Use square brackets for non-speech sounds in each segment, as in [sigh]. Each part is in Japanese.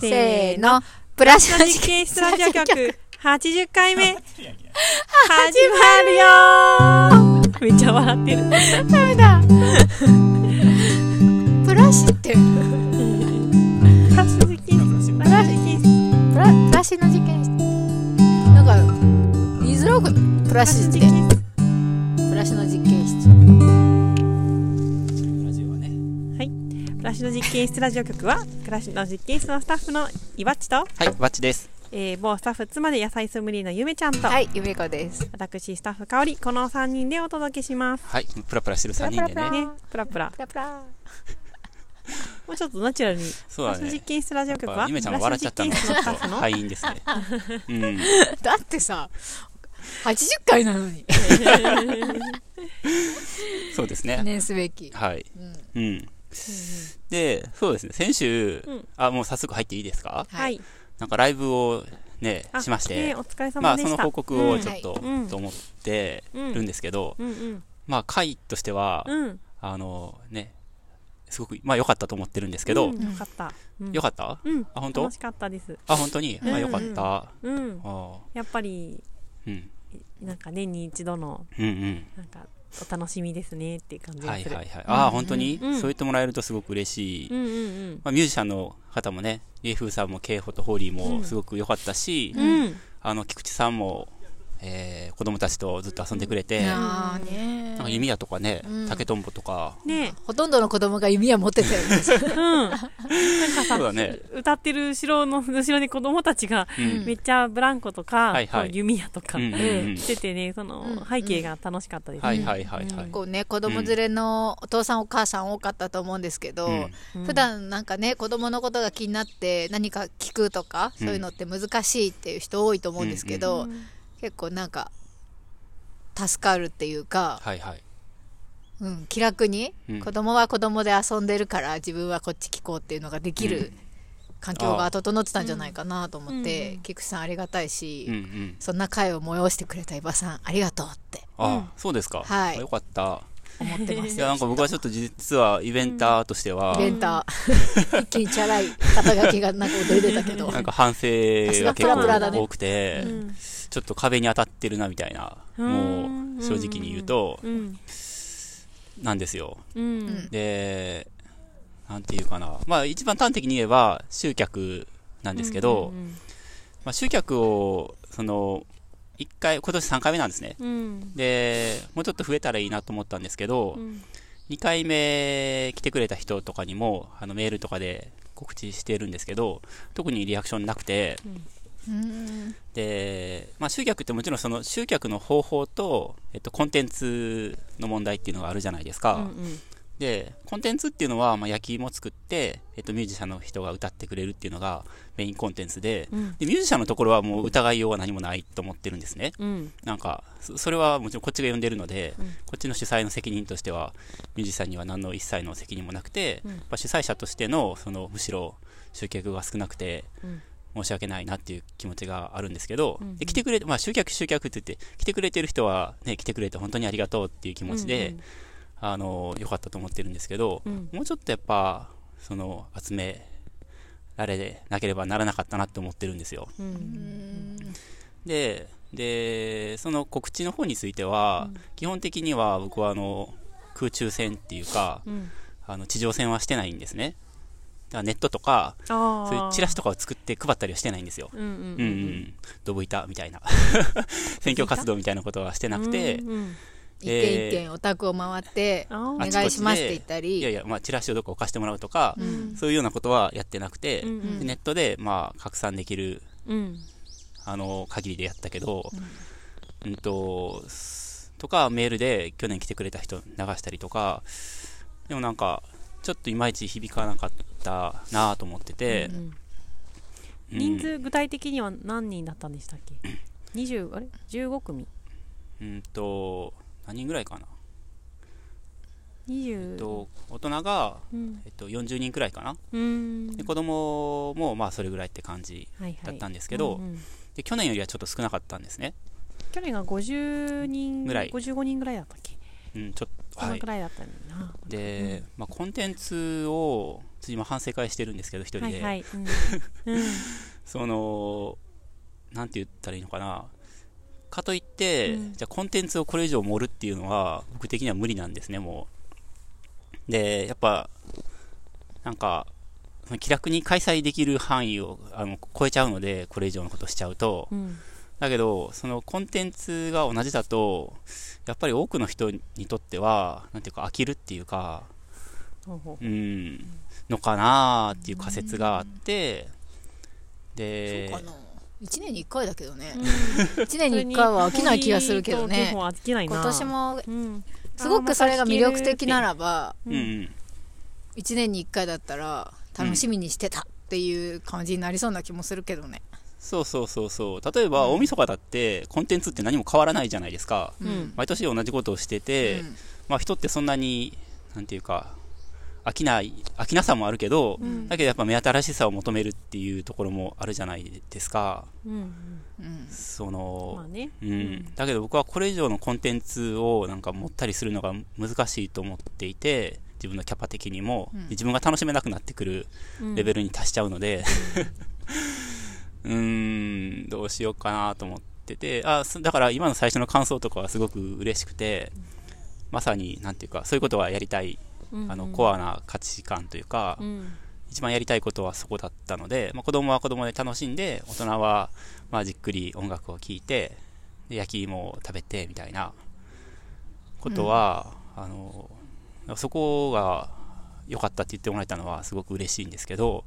せーの、プラスの実験室ラジオ局80回目始まるよーめっちゃ笑ってる。ダメだ。プラシって、プラス実験室。プラス実験室。プラ、シの実験室。なんか、言いづらくない？プラシって。プラシの実験室。ね。プラスの実験室ラジオ局は、プラスの実験室のスタッフのいわっちと、はい、バッチです。えー、某スタッフ妻で野菜ソムリエのゆめちゃんと、はい、ゆめこです。私スタッフかおり、この3人でお届けします。はい、プラプラしてる3人でプラプね。ね、プラプラ。プラプラ。[laughs] もうちょっとナチュラルに。そうだねプラス実。験室ラジオ局は、やっぱゆめちゃんが笑っちゃったのがちょっとプラス実験室のスタッフの敗因ですね。うん。だってさ、80回なのに。[laughs] そうですね。記念すべき。はい。うん。うん。で、そうですね。先週うん、あ、もう早速入っていいですか？はい。なんかライブをね、あしましてね、お疲れまあ様でした。その報告をちょっとうんと思ってるんですけど、うんうん。まあ回としては、うん。あのね、すごく、まあ良かったと思ってるんですけどうん、よかった。うん良かった？うん。あ、本当？楽しかったです。あ、本当に？うんあ、良かった。うん。あやっぱり、うん。なんか年に一度の、うんうん。なんか、お楽しみですねっていう感じがする。はいはいはい。ああ、本当に、うんそう言ってもらえるとすごく嬉しい。うんうんまあ、ミュージシャンの方もね、リエフーさんもケイホとホーリーうんもすごく良かったし、うん。うん。あの、菊池さんも、えー、子供たちとずっと遊んでくれて、なんか弓矢とかねうん、竹とんぼとか、ねほとんどの子供が弓矢持ってたよね。え。[laughs] うん。なんかさそうだね。歌ってる後ろの、後ろに子供たちが、うん。めっちゃブランコとか、はいはい弓矢とか、うんうんうんしててね、その、うん背景が楽しかったです。はいはいはいはい。こうね、子供連れのお父さんお母さん多かったと思うんですけど、うんうん普段なんかね、子供のことが気になって何か聞くとか、うんそういうのって難しいっていう人多いと思うんですけど、うん結構なんか、助かるっていうか、はいはい。うん、気楽に、うん。子供は子供で遊んでるから自分はこっち聞こうっていうのができる環境が整ってたんじゃないかなと思って、うん。菊池さんありがたいし、うんうん。そんな会を催してくれた伊庭さんありがとうって。ああ、そうですか。はい。あよかった。思ってます。いや、なんか僕はちょっと実はイベンターとしてはイ、ベンター。一気にチャラい肩書きがなんか踊り出たけど。[laughs] なんか反省が結プラプラだね構多くて、うんちょっと壁に当たってるなみたいな、もう正直に言うと、うん。なんですよ。うん。で、なんていうかな。まあ一番端的に言えば集客なんですけど、うんまあ集客を、その、一回、今年3回目なんですね。うん。で、もうちょっと増えたらいいなと思ったんですけど、うん。2回目来てくれた人とかにも、あのメールとかで告知してるんですけど、特にリアクションなくて、うんで、まあ集客ってもちろんその集客の方法と、えっと、コンテンツの問題っていうのがあるじゃないですか。うんで、コンテンツっていうのは、まあ、焼き芋作って、えっと、ミュージシャンの人が歌ってくれるっていうのがメインコンテンツで、うん。で、ミュージシャンのところはもう疑いようが何もないと思ってるんですね。うん。なんか、そそれはもちろんこっちが呼んでるので、うんこっちの主催の責任としては、ミュージシャンには何の一切の責任もなくて、うんやっぱ主催者としての、その、むしろ集客が少なくて、うん申し訳ないなっていう気持ちがあるんですけど、うんうんで来てくれて、まあ、集客集客って言って、来てくれてる人は、ね、来てくれて本当にありがとうっていう気持ちで、あの、良かったと思ってるんですけど、うんもうちょっとやっぱ、その、集められなければならなかったなって思ってるんですよ。う。うんんで、で、その告知の方については、基本的には僕はあの、空中戦っていうか、うん。あの、地上戦はしてないんですね。ネットとか。そういうチラシとかを作って配ったりはしてないんですよ。うんうんうんうん。ドブ板みたいな。[laughs] 選挙活動みたいなことはしてなくて、うんうん一軒一軒お宅を回ってあおー願いしますって言ったりいやいや、まあ、チラシをどっか置かしてもらうとか、うんそういうようなことはやってなくて、うんうんでネットで、まあ、拡散できる、うん。あの、限りでやったけど、うん、と、すとか、メールで去年来てくれた人流したりとか、でもなんか、ちょっといまいち響かなかったなと思ってて、うんうん人数具体的には何人だったんでしたっけ ?20、あれ ?15 組？うんと、何人ぐらいかな？えっ ?20。と、大人が、うん。えっと、40人くらいかな？うんで、。子供も、まあ、それぐらいって感じ。だったんですけど、で、去年よりはちょっと少なかったんですね。去年が50人ぐらい55人ぐらいだったっけ？うん、ちょっそのく。らいだったんだな。で、まあ、コンテンツを今反省会してるんですけど、一人で。はいはい。うん。[laughs] うんその、なんて言ったらいいのかな。かといって、うんじゃあコンテンツをこれ以上盛るっていうのは、僕的には無理なんですね、もう。で、やっぱ、なんか、気楽に開催できる範囲をあの超えちゃうので、これ以上のことしちゃうと。うん。だけど、そのコンテンツが同じだと、やっぱり多くの人にとっては、なんていうか飽きるっていうか、ほうん、のかなーっていう仮説があって、そうで、かな1年に1回だけどねう。[laughs] 1年に1回は飽きない気がするけどね飽きないな。今年もうん。すごくそれが魅力的ならばうんうん、1年に1回だったら楽しみにしてたっていう感じになりそうな気もするけどねそうそうそうそう。例えば、大晦日だって、コンテンツって何も変わらないじゃないですか。うん毎年同じことをしてて、うんまあ人ってそんなに、なんていうか、飽きない、飽きなさもあるけど、うんだけどやっぱ目新しさを求めるっていうところもあるじゃないですか。うん。うんその、まあね。うん、だけど僕はこれ以上のコンテンツをなんか持ったりするのが難しいと思っていて自分のキャパ的にも、自分が楽しめなくなってくるレベルに達しちゃうので [laughs] うーんどうしようかなと思っててあそだから今の最初の感想とかはすごく嬉しくてまさになんていうかそういうことはやりたいうんあのコアな価値観というか、うん。一番やりたいことはそこだったので、まあ、子供は子供で楽しんで大人はまあじっくり音楽を聴いてで焼き芋を食べてみたいなことは、あのそこが良かったって言ってもらえたのはすごく嬉しいんですけど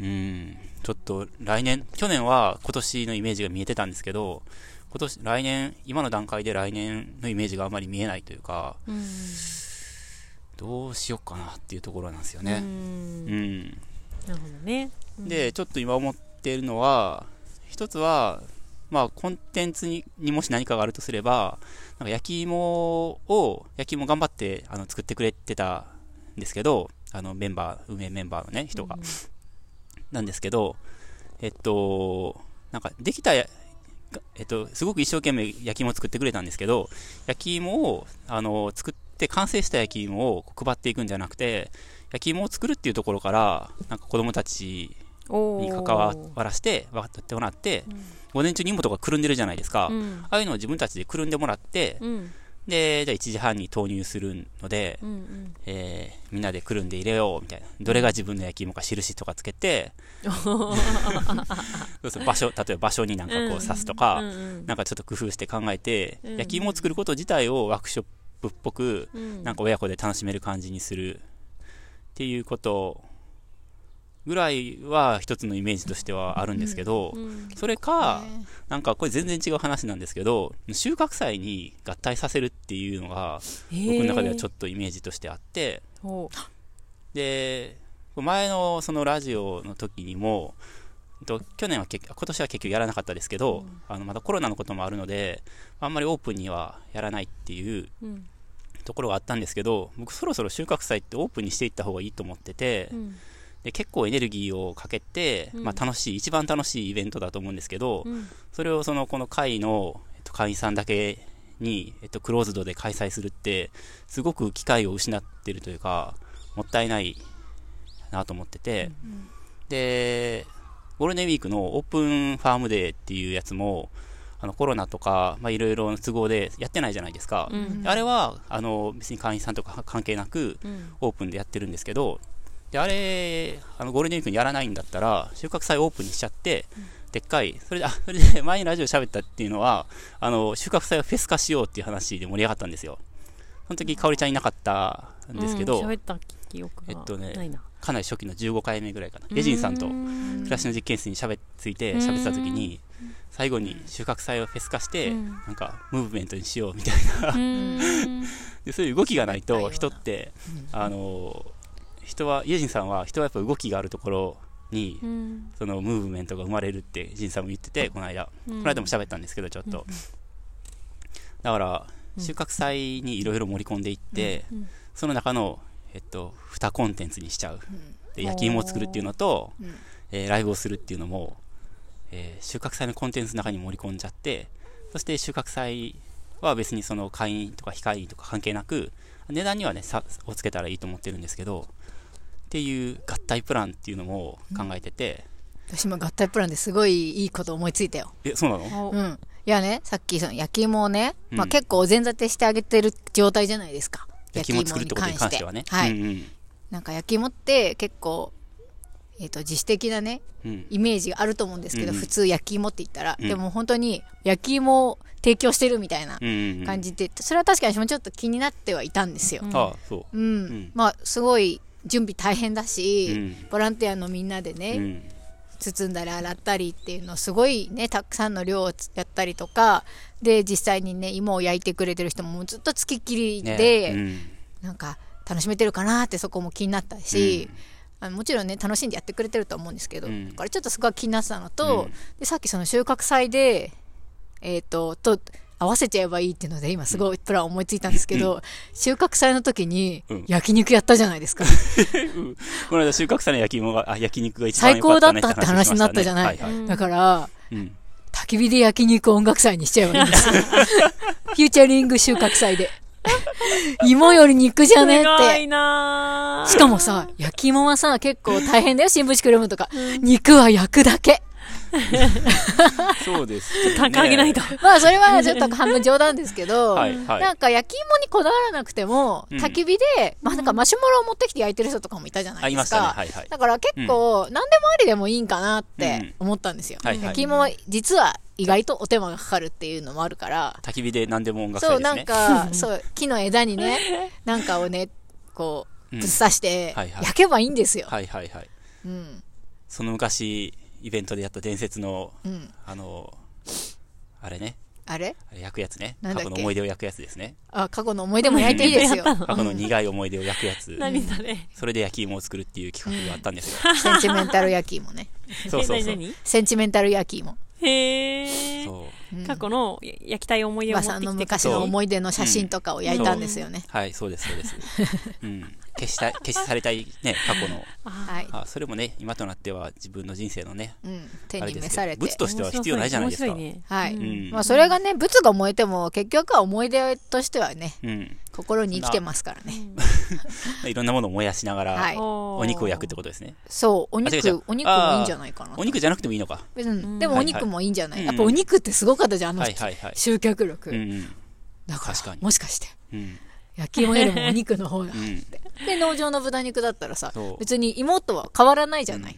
うんちょっと来年去年は今年のイメージが見えてたんですけど今年来年今の段階で来年のイメージがあまり見えないというかうん。どうしようかなっていうところなんですようね。んうんなるほどね。うんで、ちょっと今思っているのは、一つは、まあ、コンテンツににもし何かがあるとすれば、なんか焼き芋を、焼き芋頑張ってあの作ってくれてたんですけど、あのメンバー、運営メンバーのね、人が。なんですけど、えっと、なんかできたや、えっと、すごく一生懸命焼き芋を作ってくれたんですけど、焼き芋を、あの、作って完成した焼き芋を配っていくんじゃなくて、焼き芋を作るっていうところから、なんか子供たちに関わらして、分かってもらって、午前中に芋とかくるんでるじゃないですか。うん。ああいうのを自分たちでくるんでもらって、うんで、じゃあ1時半に投入するので、うんうん。えーみんなでくるんで入れようみたいな。どれが自分の焼き芋か印とかつけて、[laughs] そうそう場所、例えば場所になんかこう刺すとか、うんうんなんかちょっと工夫して考えて、うん焼き芋を作ること自体をワークショップっぽく、うん。なんか親子で楽しめる感じにするっていうことぐらいは一つのイメージとしてはあるんですけど、うんそれか、ね。なんかこれ全然違う話なんですけど、収穫祭に合体させるっていうのが、僕の中ではちょっっとイメージとしてあって、とで、前のそのラジオの時にも、と去年は結今年は結局やらなかったですけど、あのまだコロナのこともあるので、あんまりオープンにはやらないっていううん。ところがあったんですけど、僕そろそろ収穫祭ってオープンにしていった方がいいと思ってて、うんで結構エネルギーをかけて、うん。まあ、楽しい、一番楽しいイベントだと思うんですけど、うん。それをそのこの会の、えっと、会員さんだけに、えっと、クローズドで開催するって、すごく機会を失ってるというか、もったいないなと思ってて、で、ゴールデンウィークのオープンファームデーっていうやつも、あのコロナとか、まあ、いろいろの都合でやってないじゃないですか。うん。あれはあの別に会員さんとか関係なくうん。オープンでやってるんですけど、であれあのゴールデンウィークにやらないんだったら収穫祭オープンにしちゃって、でっかいそれであそれで [laughs] 前にラジオ喋ったっていうのはあの収穫祭をフェス化しようっていう話で盛り上がったんですよ。その時かおりちゃんいなかったんですけど、うん。喋った記憶がえっとねかなり初期の15回目ぐらいかな。レジンさんとうん暮らしの実験室にしゃべついて喋ってた時に最後に収穫祭をフェス化して、うん。なんかムーブメントにしようみたいな。うん。[laughs] でそういう動きがないと人って、あの人はイエジンさんは人はやっぱ動きがあるところに、うん。そのムーブメントが生まれるってジンさんも言っててこの間、うん。この間も喋ったんですけどちょっと、だから収穫祭にいろいろ盛り込んでいって、うんその中の、えっと、2コンテンツにしちゃう。で焼き芋を作るっていうのと、うん。えーライブをするっていうのも、えー収穫祭のコンテンツの中に盛り込んじゃってそして収穫祭は別にその会員とか非会員とか関係なく値段にはね差をつけたらいいと思ってるんですけどっっていう合体プランっていうのも考えてて、私も合体プランですごいいいこと思いついたよ。え、そうなの？おうん。いやね、さっきその焼き芋をね、うんまあ結構お膳立てしてあげてる状態じゃないですか。焼き芋作るってことに関してはね。はい。うんうんなんか焼き芋って結構、えっ、と、自主的なね、うんイメージがあると思うんですけど、うんうん普通焼き芋って言ったら、うんでも本当に焼き芋を提供してるみたいなうんうんうん。感じで、それは確かに私もちょっと気になってはいたんですよ。うんああ、そう。うん。んまあ、すごい準備大変だし、うん。ボランティアのみんなでね、うん。包んだり洗ったりっていうのすごいねたくさんの量をやったりとかで実際にね芋を焼いてくれてる人ももうずっとつきっきりね。で、うん。なんか楽しめてるかなってそこも気になったし、あのもちろんね楽しんでやってくれてると思うんですけど、うん。だからちょっとそこは気になってたのと、うん。でさっきその収穫祭でえっ、とと合わせちゃえばいいっていうので今すごいプラン思いついたんですけど、収穫祭の時にうん焼肉やったじゃないですか、[laughs] この間収穫祭の焼き芋が、あ、焼肉が一番最高だったって話になったじゃないはいだからうん。焚き火で焼肉音楽祭にしちゃえばいいんですよ。フューチャリング収穫祭で。芋より肉じゃねすごいって。なしかもさ、焼き芋はさ、結構大変だよ、新聞紙くるむとか。肉は焼くだけ。[laughs] そうですよね。単価上げないと。[laughs] まあ、それはちょっと半分冗談ですけど、はいはいなんか焼き芋にこだわらなくても、うん焚き火で、まあなんかマシュマロを持ってきて焼いてる人とかもいたじゃないですあいましたね。か。はいはい。だから結構、何でもありでもいいんかなって思ったんですよ。はいはい焼き芋は実は意外とお手間がかかるっていうのもあるから、焚き火で何でも音楽そう、なん。か、[laughs] そう、木の枝にね、なんかをね、こう、うんぶっ刺して焼けばいいんですよ。はいはいはい。うん。その昔、イベントでやった伝説の、うん。あの、あれね。あれ？あれ焼くやつね。過去の思い出を焼くやつですね。あ、過去の思い出も焼いていいですよ。[laughs] 過去の苦い思い出を焼くやつ。何それ？それで焼き芋を作るっていう企画があったんですよ。センチメンタル焼き芋ね。そうそうそう。センチメンタル焼き芋。へえ。そう。うん過去の焼きたい思い出を馬さんの持ってきて昔の思い出の写真とかを焼いたんですよね。はい、そうです、そうです。うん。消したい、消しされたいね、過去の。あはい。あ、それもね、今となっては自分の人生のね、うん。手に召されて物。としては必要ないじゃないですか。ね。はい。うんまあ、それがね、物が燃えても、結局は思い出としてはね、うん。心に生きてますからね。[laughs] いろんなものを燃やしながら、はいおお肉を焼くってことですね。そう、お肉、お肉もいいんじゃないかな。お肉じゃなくてもいいのか。うん。でもお肉もいいんじゃないはいやっぱお肉ってすごかったじゃん、あのはいはいはい。集客力。うんうん。だから確かにもしかして、うん。焼き芋よりもお肉の方がう。ん。で、農場の豚肉だったらさ別に芋とは変わらないじゃない。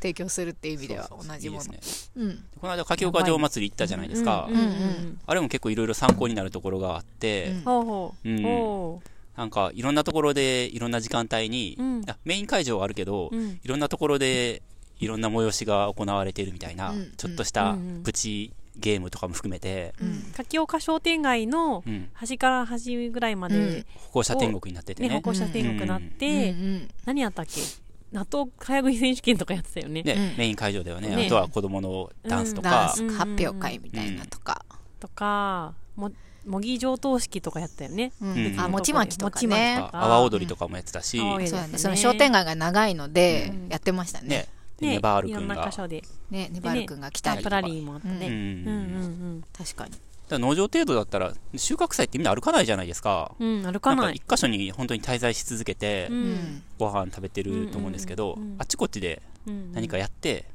提供するっていう意味ではそうそうそう同じものいい。ですね。うん。この間、柿岡城祭り行ったじゃないですかうん。うんあれも結構いろいろ参考になるところがあって、うんほうほう。うんおーなんかいろんなところでいろんな時間帯に、うんあメイン会場はあるけど、うんいろんなところでいろんな催しが行われているみたいな、うんちょっとしたうんうんプチゲームとかも含めて、うん。柿岡商店街のうん、端から端ぐらいまうんで、歩行者天国になっててね、ね歩。行者天国になっうんて、うん。何やったっけ？納豆早食い選手権とかやってたよね。ね、うん。メイン会場ではね、ね。あとは子供のダンスとダンか、ス発表会みたいなとか。とか、も模擬上等式とかやったよね。うん。うん。あ、餅巻きとかね。阿波踊りとかもやってたし、阿波踊りそね。の商店街が長いのでうん、やってましたね。ね。、でねネバールいろんな君が。箇所で。ね、ネバール君が来たりとか。タンプラリーもあったね。うんうんうん確かに。だ農場程度だったら、収穫祭ってみんな歩かないじゃないですか。うん。うん、歩かないん。か一箇所に本当に滞在し続けて、う。うんん。ご飯食べてると思うんですけど、うんうんうんあっちこっちでうん何かやって、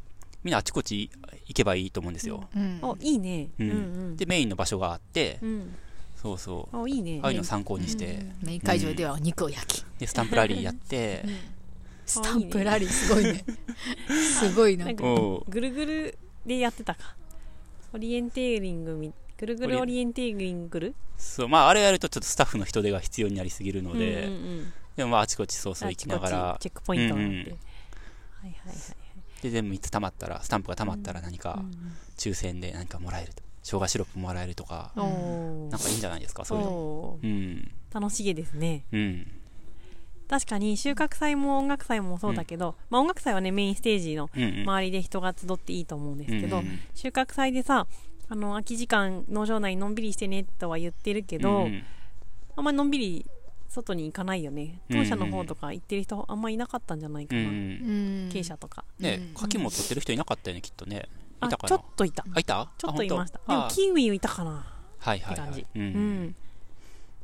みんなあっちこっち行けばいいと思うんですよ。うん。お、いいね。ううんんうん。で、メインの場所があって、うん。そうそう。お、いいね。ああいうの参考にして、メイン会場ではお肉を焼き。で、スタンプラリーやって、スタンプラリーすごいね。すごいななんかぐるぐるでやってたか。オリエンテーリングみ、ぐるぐるオリエンテーリングそう、まあ、あれやるとちょっとスタッフの人手が必要になりすぎるのうんで、うんうんでもまあ、あちこちそうそう行きながあらちこちチェックポイントがあって。うんうんはいはいはい。で、全部3つ溜まったら、スタンプが溜まったら何かうん抽選で何かもらえると。生姜シロップもらえるとか、うんなんかいいんじゃないですか、そういうの。うん。楽しげですね。うん。確かに収穫祭も音楽祭もそうだけど、まあ音楽祭はねメインステージのうんうん。周りで人が集っていいと思うんですけど、うんうん収穫祭でさあの空き時間農場内のんびりしてねとは言ってるけど、うんうん。あんまりのんびり外に行かないよね。うんうん当社の方とか行ってる人あんまいなかったんじゃないかな、うんうん。うん。経営者とか。ねうん、柿も取ってる人いなかったよね、きっとね。いあたかな？ちょっといた。あ、いた？ちょっといました。でもキウイいたかな。はいはいはい。って感じ。ううん。ん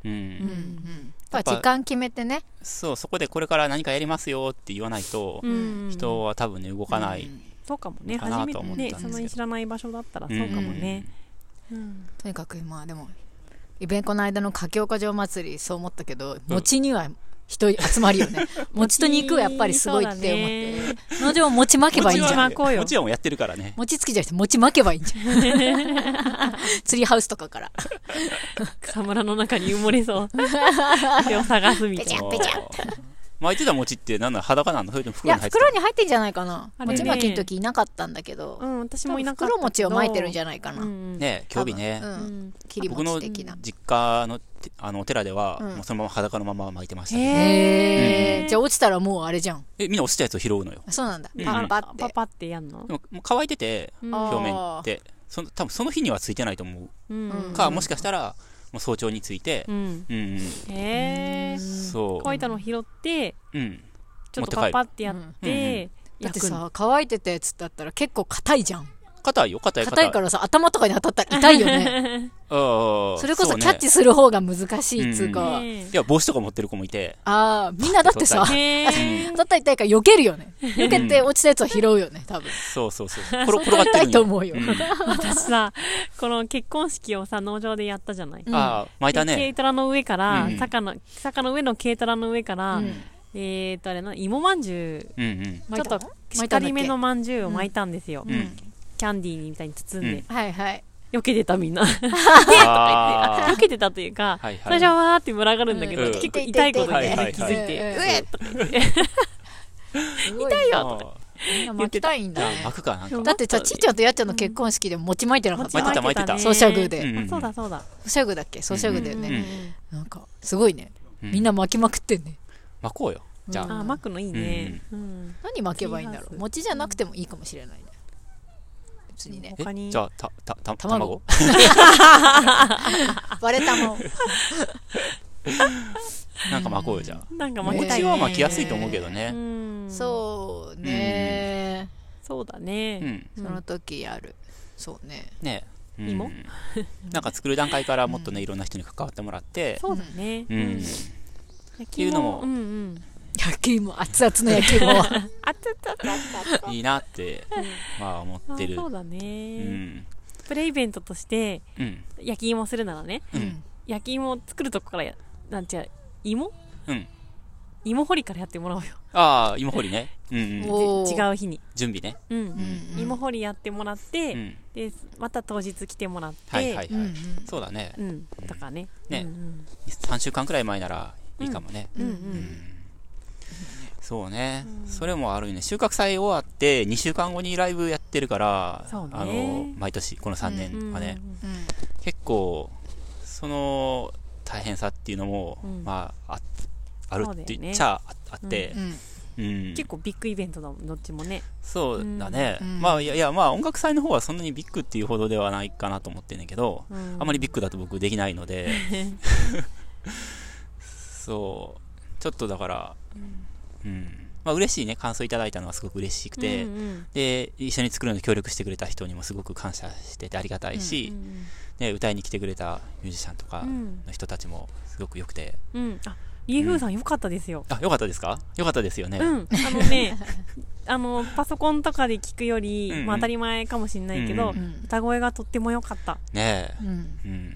うん。うんうんやっぱ時間決めてね。そう、そこでこれから何かやりますよって言わないと、うん。人は多分ね、動かない。そうかもね。かな初めてと思ったんですけど。ねそんなに知らない場所だったらそうかもね。うん。とにかくまあでもイベントの間の柿岡城祭りそう思ったけど餅には人集まるよね [laughs] 餅と肉はやっぱりすごいって思って。農場餅巻けばいいんじゃん巻こうよ。もちろんやってるからね。餅つきじゃなくて餅巻けばいいんじゃん。ツリーハウスとかから草むらの中に埋もれそう。[laughs] それを探すみたいな。そう巻いてた餅って何なの裸なのそれともいや袋に入ってた？袋に入ってんじゃないかな。あれね。餅巻きの時いなかったんだけど、うん私もいなかった。袋餅を巻いてるんじゃゃないかな、んね、興味ね。ううん。ん切り僕の餅的な。実家のてあのお寺では、うん。もうそのまま裸のまま巻いてましたけど、へへえじゃあ落ちたらもうあれじゃん。え、みんな落ちたやつを拾うのよ。そうなんだ。うん。パンパってパパってやんの？でももう乾いてて、表面って、その多分その日にはついてないと思う。うん。うん。か、もしかしたら、早朝について。う、ん。うん、うん、へえそう。乾いたの拾ってうん。ちょっとパパってやってだって焼くのさ乾いてたやつだったら結構硬いじゃん硬いよ、硬い、硬いからさ頭とかに当たったら痛いよね。[laughs] それこそうね。キャッチする方が難しいっつうか、ねいや、帽子とか持ってる子もいて、ああみんなだってさ [laughs] へえ [laughs] 当たったら痛いから避けるよね。避けて落ちたやつを拾うよね多分。そうそうそう。転転がってるん痛いと思うよ。ん。私さこの結婚式をさ農場でやったじゃない。うんああ、巻いたで軽ね。トラの上から、うん坂の坂の上の軽トラの上から、うん。えーとあれな芋まんじゅう。うんうん。ちょっとしっかりめのまんじゅうを巻いたんですよ、うん。キャンディーみたいに包んで、うん。はいはい。避けてたみんな。[laughs] [laughs] あ避けてたというか、はいはい。最初はわーって群がるんだけど、うん。結構痛いことにはいはいはい気づい。て、うえっとか言って。痛いーよみんな巻きたいんだね。巻くかなんか。だってさちっちゃんとやっちゃんの結婚式でも餅巻いてなかった。巻いてた巻いてた。ねソシャグでうんうんあそうだそうだ、ソシャグだっけソシャグだようんねなんかすごいねうんみんな巻きまくってんね巻こうよ。じゃうんあ。あ巻くのいいね、うん何巻けばいいんだろう餅じゃなくてもいいかもしれないね別にね。に。じゃあ、た、た、た、卵。卵？割れたもん。[laughs] なんか巻こうよ、じゃあ。なんか巻きたいは巻きやすいと思うけどうね。ん。そうね。そうだうね、ん。その時やる。そうね。ね。うなんか作る段階からもっとね、いろんな人に関わってもらって、そうだね、うん。焼ていうのもうんうん焼き芋熱々の焼き芋あ [laughs] ったったいいなって、まあ思ってる。あそうだうね、ん。プレイベントとしてうん。焼き芋するならねうん。焼き芋を作るとこからやなんちゃう芋？うん。芋掘りからやってもらおうよああ、芋掘りね。うんうん。違う日に準備ね。うん、うん芋掘りやってもらって、うん。でまた当日来てもらってはいはいはいうんうん。そうだね。うんとかねねうん3週間くらい前ならいいかもね。うんうん、ううんん。そうね。それもあるよね。収穫祭終わって2週間後にライブやってるから、ね。あの、毎年、この3年はね、うんうん結構、その大変さっていうのも、うん。まあ、ああるって言っちゃああってう、ん。うん。結構ビッグイベントだもんどっちもね。そうだね。うん。まあ、いや、いや、まあ、音楽祭の方はそんなにビッグっていうほどではないかなと思ってんねんけど、うん。あまりビッグだと僕できないので、[laughs] そう、ちょっとだから、うん。まあ、嬉しいね。感想いただいたのはすごく嬉しくて、うんうんで、一緒に作るのに協力してくれた人にもすごく感謝しててありがたいし、ね、歌いに来てくれたミュージシャンとかうん。の人たちもすごく良くて、うん。あリーフーさんよかったですよ。あ、よかったですか？よかったですよね。うん、あのね [laughs] あのパソコンとかで聞くより、うんうん。まあ、当たり前かもしれないけど、うんうん歌声がとっても良かった。ね。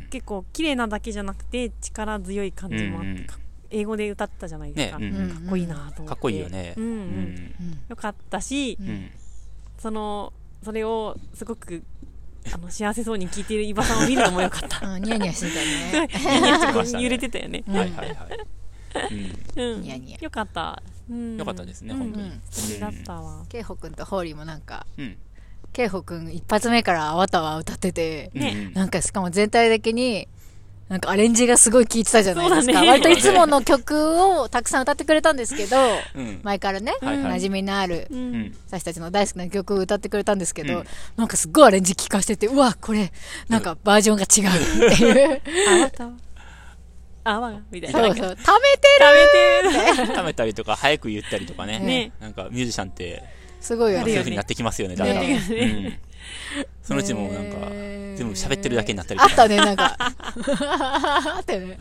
結構綺麗なだけじゃなくて力強い感じもあって、うんうん。か英語で歌ったじゃないですか、ね。うんうん。かっこいいなと思って。かっこいいよね。うんうん。うんよかったし、うん。そのそれをすごくあの幸せそうに聞いている伊庭さんを見るのもよかった。[laughs] うんニヤニヤしてたね。揺れてたよね、うんはいはいはい。うん、ニヤニヤ。よかった、うん、よかったですねうん。本当に。うんだったわ、ケイホくんとホーリーもなんかうん。うん。ケイホくん一発目から「あわたわ」歌っててねうん。なんかしかも全体的になんかアレンジがすごい効いてたじゃないですか、割といつもの曲をたくさん歌ってくれたんですけどうん。前からね、はいはい。馴染みのあるうん。うん。私たちの大好きな曲を歌ってくれたんですけど、うん。なんかすっごいアレンジ聴かせててうわこれなんかバージョンが違うっていう。あわたあわがみたいな。そうそう。食貯めてるべて。る食べたりとか、早く言ったりとかね。ね。なんかミュージシャンって、すごいよそういうやるよね風になってきますよねだんだん、ね。うん、[laughs] そのうちもうなんかね全部喋ってるだけになったりとか。あったね、なんか。[laughs] あったよね。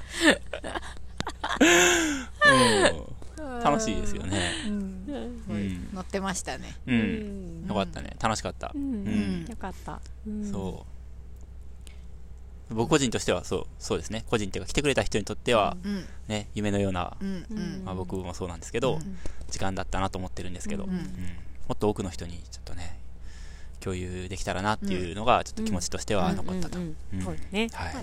うん、楽しいですよね。うん、乗ってましたね。う、うん。んよかったね。楽しかった、うん。うん。よかった、うん。そう。僕個人としてはそうそうですね。個人っていうか来てくれた人にとってはうん。ね夢のような。まあ、僕もそうなんですけど、時間だったなと思ってるんですけど、もっと多くの人にちょっとね共有できたらなっていうのがちょっと気持ちとしては残ったと、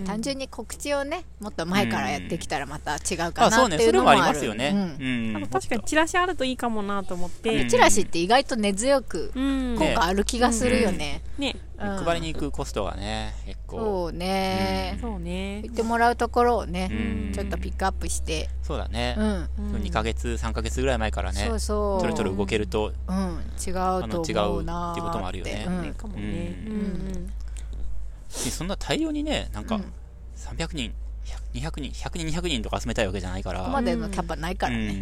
単純に告知をね、もっと前からやってきたらまた違うかなっていうねそれもありのもある。ますよね、確かにチラシあるといいかもなと思って、うんチラシって意外と根強くうん。効果ある気がするよね。ねうん配りに行くコストがね結構。そうね。そうね。言ってもらうところをうね、ん。ちょっとピックアップして、そうだね、うん。うん2ヶ月3ヶ月ぐらい前からねそうそう。ちょろちょろ動けるとうん、違うあのと違う思うなーって。いうこともあるよね。うん。そんな大量にねなんかうん。300人100 200人100人200人とか集めたいわけじゃないから。ここまでのキャパないからね。うんうんう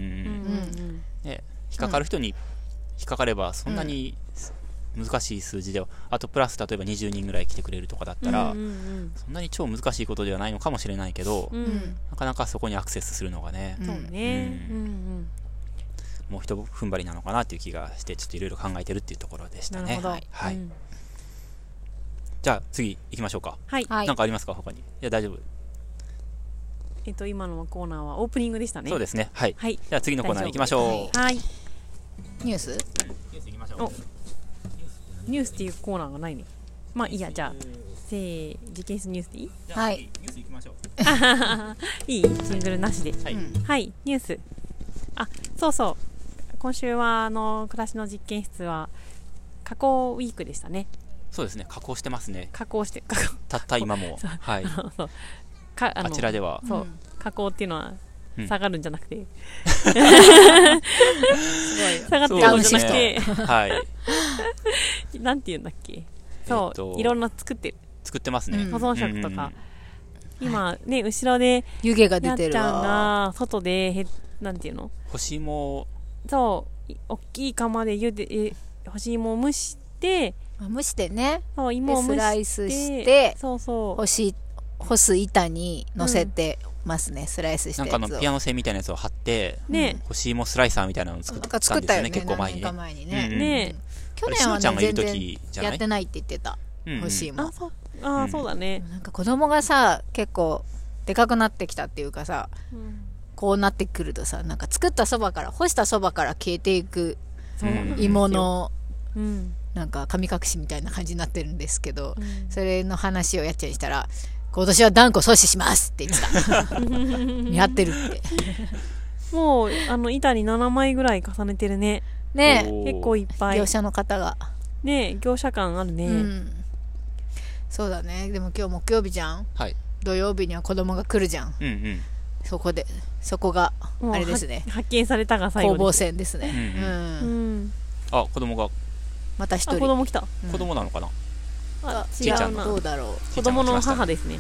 んね、引っかかる人に引っかかればそんなに難しい数字では、あとプラス例えば20人ぐらい来てくれるとかだったら、うんうんそんなに超難しいことではないのかもしれないけど、うん。うんなかなかそこにアクセスするのがね、うんそうね。ううんん。もう一踏ん張りなのかなっていう気がしてちょっといろいろ考えてるっていうところでしたね。なるほど。はい、はいうん。じゃあ次行きましょうか、はい。はい。なんかありますか他に？いや大丈夫、えっと今のコーナーはオープニングでしたね。そうですね。はい。はい。じゃあ次のコーナー行きましょう。はい。ニュース？ニュース行きましょう。おニュースっていうコーナーがないね。まあいいや。じゃあせー実験室ニュースでいい？はい。次ニュース行きましょう。[laughs] いい？ジングルなしで。はい、うんはい。ニュース。あそうそう。今週はあの暮らしの実験室は加工ウィークでしたね。そうですね。加工してますね。加工して加工たった今も。[laughs] はい。そう。かああのちらでは。そう、うん。加工っていうのはうん下がるんじゃなくて、すごい。よ。下がってるそのじゃなくて、はい。なんて言うんだっけ。そう、えっといろんな作ってる。作ってますね、うん。保存食とか、うん今ね後ろで湯気がや出るってちゃんわ。が外でへなんていうの？干し芋。そうい大きい釜で茹でえ干し芋を蒸して蒸してね。そうで芋を蒸してスライスして、そうそう。干し、干す板に乗せてますね。スライスしなんたやつを。かあのピアノ線みたいなやつを貼ってね干し芋スライサーみたいなのを作っなんかたんですたよね。結構前にね何年か前にね。うんね去年はあれしのちゃんがいるね全然時じゃない？やってないって言ってた。うんうん欲しいもんあ。そうあー、うんそうだね、なんか子供がさ、結構でかくなってきたっていうかさ、うんこうなってくるとさ、なんか作ったそばから、干したそばから消えていくそうなんですよ芋の、うんなんか神隠しみたいな感じになってるんですけど、うんそれの話をやっちゃんにしたら、今年は断固阻止しますって言ってた。[laughs] 見張ってるって。もうあの板に7枚ぐらい重ねてるねね結構いっぱい業者の方が。ね業者感あるね、うん。そうだね。でも今日木曜日じゃんはい土曜日には子供が来るじゃん。うんうんそこで、そこが、あれですねは発見されたが最攻防後です戦ですね。うんう。うんんあ子供があまた一人。子供来た子供なのかな？あちいちゃん違うな。どうだろう。子供の母でですね。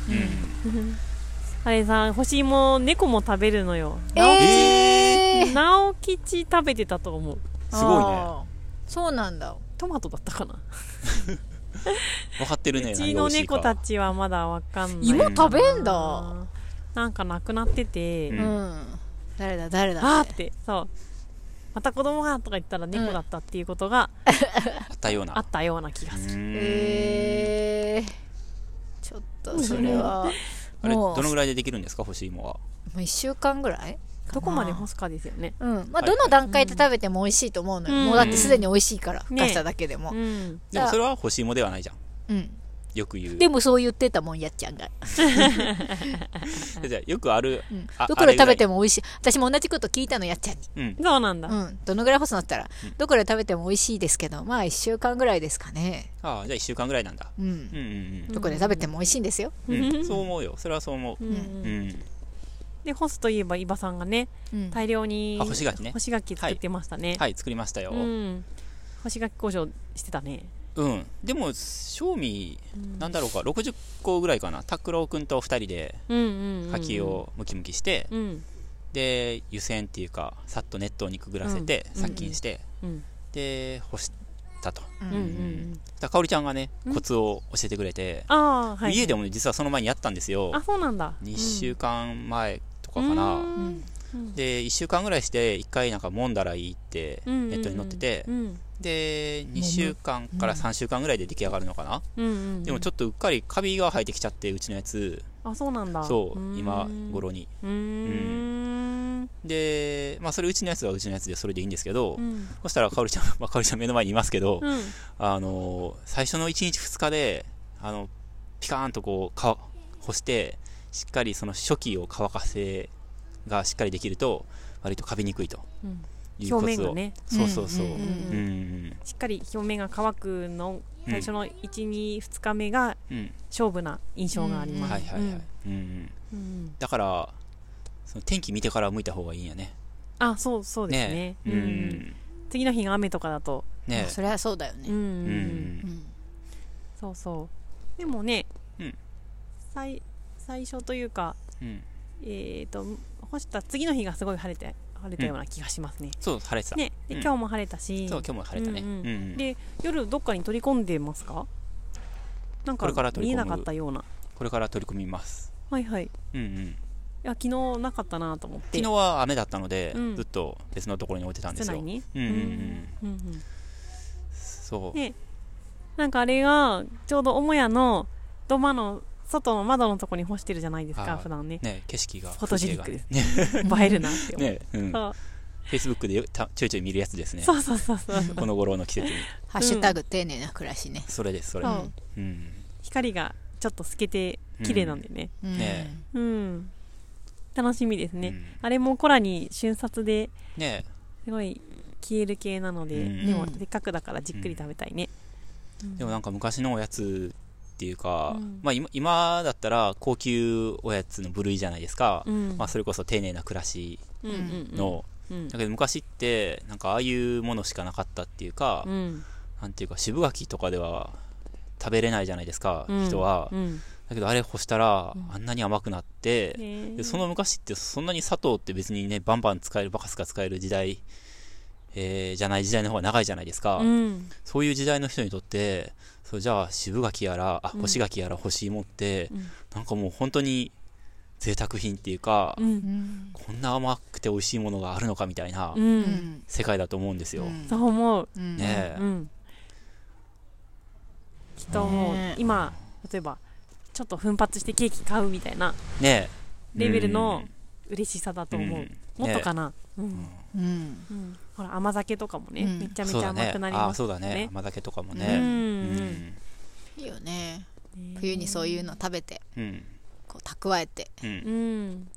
うん。[laughs] あれさ干し芋猫も食べるのよ。えー、直吉食べてたと思う。すごいね。そうなんだ。トマトだったかな。[laughs] 分かってるね。[laughs] うちの猫たちはまだわかんない芋食べんだ。ななんかなくなってて、ううんん。誰だ誰だ。あーって。そうまた子供がとか言ったら猫だったっていうことがあったような。あったような気がする、うんえー、ちょっとそれは、あれもう。どのぐらいでできるんですか？干し芋は。もう1週間ぐらいどこまで干すかですよね。うん。まあ、はい。どの段階で食べても美味しいと思うのよ。うん。もうだってすでに美味しいから、ふねかしただけでも。うん。でもそれは干し芋ではないじゃん。うん。よく言う。でもそう言ってたもん、やっちゃんが。[laughs] じゃあよくあるうん。あどこで食べてもも美味しい。私も同じこと聞いたの、やっちゃんに。うん。そうなんだ、うん。どのぐらい干すのって言ったら、どこで食べても美味しいですけど、まあ1週間ぐらいですかね。ああじゃあ1週間ぐらいなんだ。うん。うんうんどこで食べても美味しいんですよ。うん。うんそう思うよ。それはそう思う。うん。うん。で干すといえば伊庭さんがねうん。大量にあ干し柿ね。干し柿作ってましたね、はい。作りましたよ。うん。干し柿交渉してたねうん。でも賞味なんだろうか60個ぐらいかな。拓郎君と2人でうんうん、うん、柿をムキムキしてうん。で湯煎っていうかさっと熱湯にくぐらせてうん。殺菌してうん。で干しったと。ううんうんうん。だかおりちゃんがね、うんコツを教えてくれて、ああはい家でもね、実はその前にやったんですよ。あそうなんだ。2週間前とかかうな。ん。うん。うん。で、1週間ぐらいして、1回なんか揉んだらいいって、ネットに載っててう、んで、2週間から3週間ぐらいで出来上がるのかな？うんうんでもちょっとうっかりカビが生えてきちゃって、うちのやつ、あそうなんだ。そう、今頃に。うーん。で、まあ、それうちのやつはうちのやつでそれでいいんですけど、うん。そしたらかおりちゃん、[laughs] まあ、かおりちゃん目の前にいますけど、うん。あの最初の1日2日であのピカーンとこうか干してしっかりその初期を乾かせがしっかりできると割とカビにくいと。うん表面がね。そうそうそう、うんうんうんしっかり表面が乾くの最初の12日目が勝負な印象がありうん。ますはいはいはい、うん。うんうん。だからその天気見てから向いた方がいいんやね。あそうそうですね。ね。ううん。ん次の日が雨とかだと。ね。それはそうだよね。うんうんううん。うん。そうそう。でもねうん。最最初というかうん。えっと干した次の日がすごい晴れて晴れたような気がしますね。そう晴れてた、ねでうん。今日も晴れたし。そう今日も晴れたね、うんうん。うんうん。で夜どっかに取り込んでますか？なんか見えなかったような。これから取り組みます。はいはい。いうんうん。や昨日なかったなと思って。昨日は雨だったので、うん。ずっと別のところに置いてたんですよ。室内にうんうん。うんうんうん。そう、ねなんかあれがちょうど母屋の土間の外の窓のとこに干してるじゃないですか普段ね。ね景色がフォトジェニック風で。す景が映えるなって思う、[laughs] ね。うん。そう。フェイスブックでよたちょいちょい見るやつですね。そうそうそうそう。この頃の季節に。ハッシュタグ丁寧な暮らしね。それですそれ。そう。うん。光がちょっと透けて綺麗なんでね。うん。ね。うん、楽しみですね、うん。あれもコラに瞬殺でね。すごい消える系なので、うん。でもせっかくだからじっくり食べたいね、でもなんか昔のおやつっていうか、うん。まあ今今だったら高級おやつの部類じゃないですか、うん。まあそれこそ丁寧な暮らしの、うんだけど昔ってなんかああいうものしかなかったっていうか、うん。なんていうか渋柿とかでは食べれないじゃないですか、うん。人は、うん。だけどあれ干したらうん。あんなに甘くなって、ねでその昔ってそんなに砂糖って別にねバンバン使えるバカスカ使える時代、えーじゃない時代の方が長いじゃないですか、うん。そういう時代の人にとってそうじゃあ渋柿やらあうん。干し柿やら干し芋って、うん。なんかもう本当に贅沢品っていうか、うん。うんこんな甘くて美味しいものがあるのかみたいな世界だと思うんですよ、うん。そう思う、うん。ねえ。うん、きっともう。今例えばちょっと奮発してケーキ買うみたいなレベルの嬉しさだと思う、うん。もっとかな、うん。うん。うん。ほら甘酒とかもね、うん。めちゃめちゃ甘くなります。あそうだね。ね。甘酒とかもうねん。いいよね。うん冬にそういうの食べてうん。こう蓄えて。うん、うん。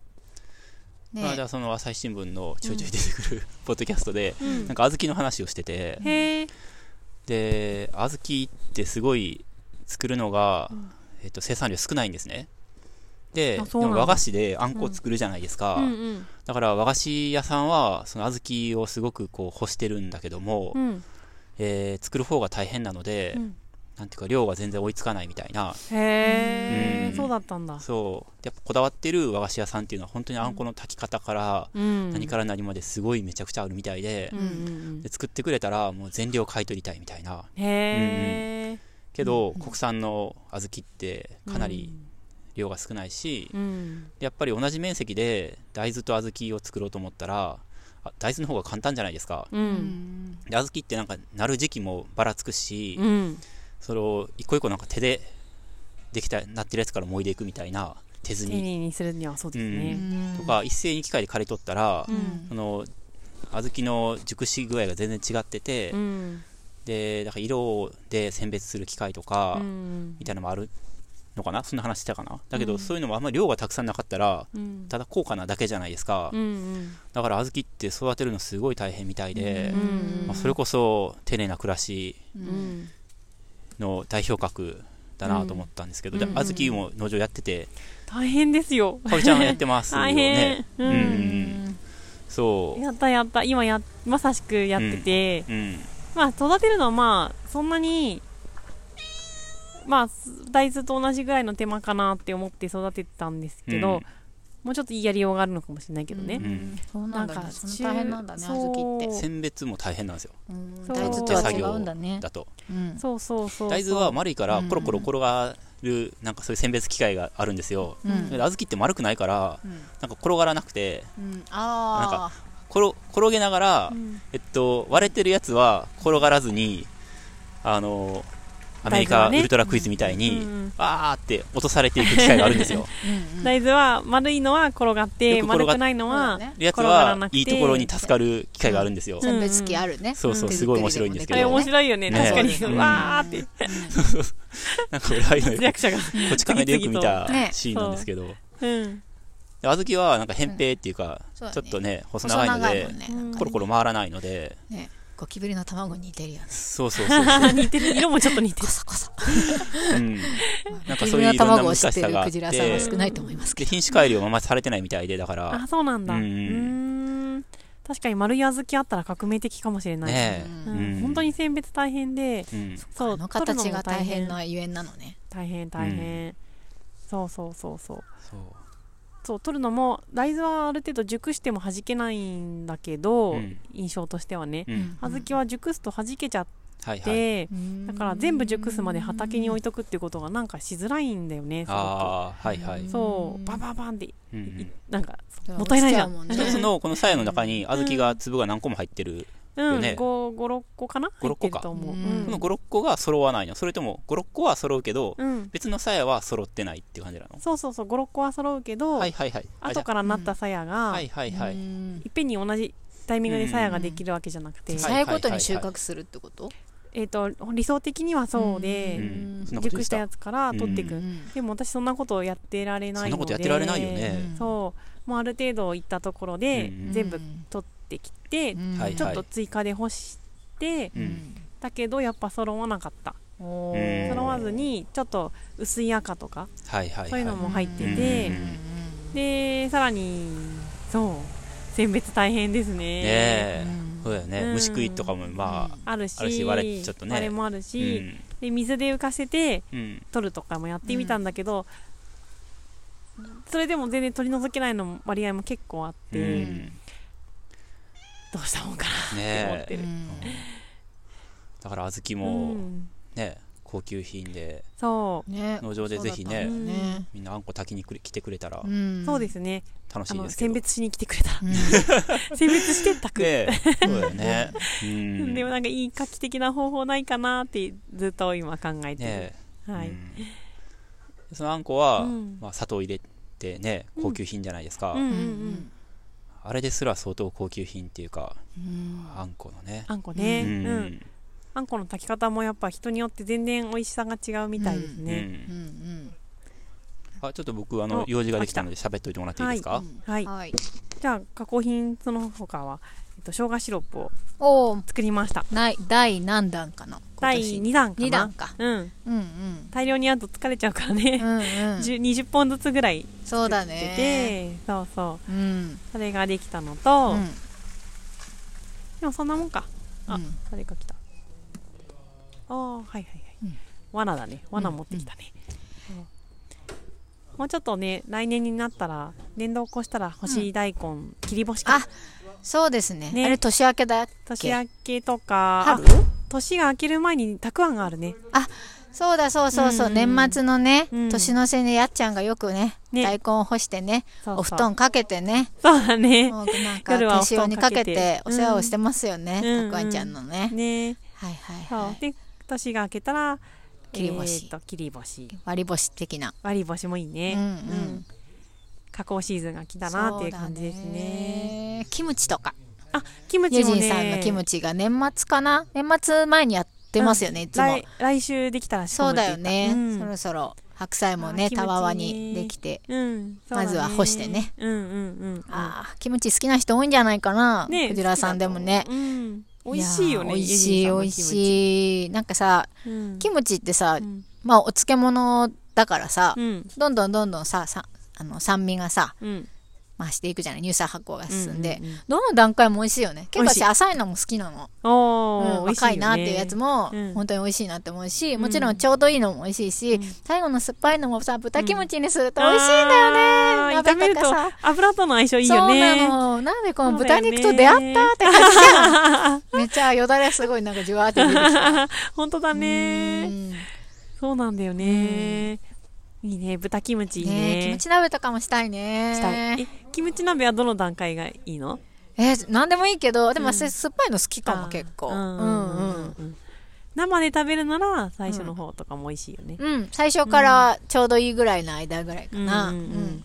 まあ、じねゃあその朝日新聞のちょいちょい出てくる、[laughs] ポッドキャストでうん。なんか小豆の話をしてて。へえで小豆ってすごい作るのが、うん。えっと生産量少ないんですねでも和菓子であんこを作るじゃないですか、うん。うんだから和菓子屋さんはその小豆をすごくこう干してるんだけども、うん。えー作る方が大変なので、うん。なんていうか量が全然追いつかないみたいな。へえうん。そうだったんだ。そう。やっぱこだわってる和菓子屋さんっていうのは本当にあんこの炊き方からうん。何から何まですごいめちゃくちゃあるみたいで,、うんうんで作ってくれたらもう全量買い取りたいみたいな。うんへえけど、国産の小豆ってかなり量が少ないし、うん。やっぱり同じ面積で大豆と小豆を作ろうと思ったらあ大豆の方が簡単じゃないですか。ううん。んで小豆ってなんかなる時期もばらつくし、うん。それを一個一個なんか手でできたなってるやつからもいでいくみたいな手摘丁み。寧にするにはそうですね。とか一斉に機械で刈り取ったら、うん。その小豆の熟し具合が全然違ってて、うん。でだから色で選別する機械とか、うん。みたいなのもあるのかな？そんな話したかな？だけど、うん。そういうのもあんまり量がたくさんなかったらうん。ただ高価なだけじゃないですか、うんうん。だから小豆って育てるのすごい大変みたいで、うんまあ、それこそ丁寧な暮らしの代表格だなと思ったんですけど、でうん。小豆も農場やってて大変ですよ。かおりちゃんがやってますよ大ね変。ううん。ん。そう。やったやった。今やまさしくやってて、うん。まあ育てるのはまあそんなにまあ大豆と同じぐらいの手間かなって思って育ててたんですけど、もうちょっといいやりようがあるのかもしれないけどね、うんそうなんだね。なんかそんな大変なんだね小豆って。選別も大変なんですよ。大豆とは違うんだね。だと。うん。そうそうそう大豆は丸いからコロコロ転がるなんかそういう選別機械があるんですよ、うん。で小豆って丸くないからうん。なんか転がらなくてうん。あ転転げながら、うん。えっと、割れてるやつは転がらずにあのアメリカウルトラクイズみたいに、うんうん。わーって落とされていく機械があるんですよ。あ [laughs] うんうん。大豆は丸いのは転がってよく転がっ丸くないのはね。やつ転がらなくて。はいいところに助かる機械があるんですよ、そうそう。うん。すごい面白いんですけど。面白いよね。ね。確かに、うん。わーって。なんか俺ああいうのよこち亀でよく見たね。シーンなんですけど、う。んで小豆はなんか扁平っていうか、ちょっとね細細長いのでコロコロ回らないのでねゴキブリの卵に似てるよね。そうそうそうそう、似てる。色もちょっと似てる。コサコサ。うん、なんかゴキブそういういろんなリの卵を難しさがあっ知って。るクジラさんは少てないと思いますけで品種改良はあんまりされてないみたいでだから。あそうなんだ。ううん。確かに丸い小豆あったら革命的かもしれないね本当に選別大変でうん。そう形が大変なゆえんなのね。大変大変、そうそうそうそうそう取るのも大豆はある程度熟しても弾けないんだけど、うん。印象としてはね。うん。小豆は熟すと弾けちゃっはいはい。て、だだから全部熟すまで畑に置いとくっていうことがなんかしづらいんだよねああはいはい、そう。バンバンバンってうんうん。なんかもったいないじゃん。一つのこの鞘の中に小豆が粒が何個も入ってる、うん、よね。56個かな？5 6個か。入ってると思う、うん。うん。この56個が揃わないの。それとも56個は揃うけど、うん、別の鞘は揃ってないっていう感じなの？そうそうそう。56個は揃うけど、はいはいはい。後からなった鞘が、あはいはいはい、いっぺんに同じタイミングで鞘ができるわけじゃなくて、うん。さやごとに収穫するってこと？えー、と理想的にはそうで、熟した？たやつから取っていく、うん。でも私そんなことをやってられないのでそんなことやってられないよね。うんそう。もうある程度いったところでうん全部取ってきて、うん。はいちょっと追加で干して、うん。だけどやっぱ揃わなかった。揃わずにちょっと薄い赤とかはいはいはい。そういうのも入ってうんて、うんでさらにそう選別大変ですね。ねえ、うんそうだよね、うん。虫食いとかもまあ、あるしあるし割れちょっとね。割れもあるうし、ん。で水で浮かせてうん。取るとかもやってみたんだけど、それでも全然取り除けないの割合も結構あって、うんどうしたもんかなって思ってる、だから小う豆もん。ね高級品でそう。ね。農場でぜひねみんなあんこ炊きにくれ来てくれたらうん。そうですね。楽しいですけど。選別しに来てくれたら。うん。選別して炊く、ねえ。そうだよね。うん。でもなんかいい画期的な方法ないかなってずっと今考えてる、はい、うん。そのあんこは、うん。まあ、砂糖入れてね高級品じゃないですか、うんうんううんんあれですら相当高級品っていうかうん。あんこのね。あんこね、ううん。んあんこの炊き方もやっぱ人によって全然美味しさが違うみたいですね、うん。うん。うん。あちょっと僕あのお用事ができたので喋っといてもらっていいですか、はい。はい。じゃあ加工品その他は、えっと、生姜シロップをおお作りました。ない第何弾かな第2弾かな。2弾か。うん。うんうん。大量にやると疲れちゃうからうね、んうん。10 20本ずつぐらいそうだ出ねてそうそう。うん。それができたのと、うん。でもそんなもんか。あ、うん。誰か来た。ああはいはいはい、うん。罠だね。罠持ってきたね、うんもうちょっとね来年になったら電動こしたら干し大根、切り干しか。あそうですね。ね。あれ年明けだっ年明けとか。春？あ年が明ける前にたくあんがあるね。そうだそうそうそう。うんうん年末のねうん。年の瀬にやっちゃんがよくねね。大根を干してねお布団かけてね。そうだね。もうなんか手塩にかけてお世話をしてますよねうんたくあんちゃんのね。ね。はいはいそう、はいで年が明けたら切り干し。えーと切り干し。割り干し的な。割り干しもいいね、うんうん。加工シーズンが来たなっていう感じですね。ね。キムチとかあキムチもね。ユジンさんのキムチが年末かな？年末前にやってますよねいつも。来来週できたらそうだよね。うん。そろそろ白菜もねたわわにできて。うん。まずは干してね。うんうんうんうん。あーキムチ好きな人多いんじゃないかな。ねクジラさんでもね。う。ん。美味しいよね美味しい美味い。しいなんかさうん。キムチってさうん。まあお漬物だからさうん。どんどんどんどんささあの酸味がさうんまあ、していくじゃない乳酸発酵が進んで、うんうんうん。どの段階も美味しいよね。結構私浅いのも好きなの。うん、若いなっていうやつもうん。本当に美味しいなって思うし、もちろんちょうどいいのも美味しいし、最後の酸っぱいのもさ豚キムチにすると美味しいんだよね、あー炒めると鍋とかさ油との相性いいそうよね。なのなんでこの豚肉と出会ったって感じじゃん。めっちゃよだれすごいなんかじゅわーって出てきた。[laughs] 本当だうね。ん。そうなんだよね。いいね、豚キムチいいね。キムチ鍋とかもしたいね。したい。え、キムチ鍋はどの段階がいいの？えー、なんでもいいけどでもうん私酸っぱいの好きかも結構うんんううんうんうん。生で食べるなら最初の方とかも美味しいよね。うん、最初からちょうどいいぐらいの間ぐらいかな。うんんううんうん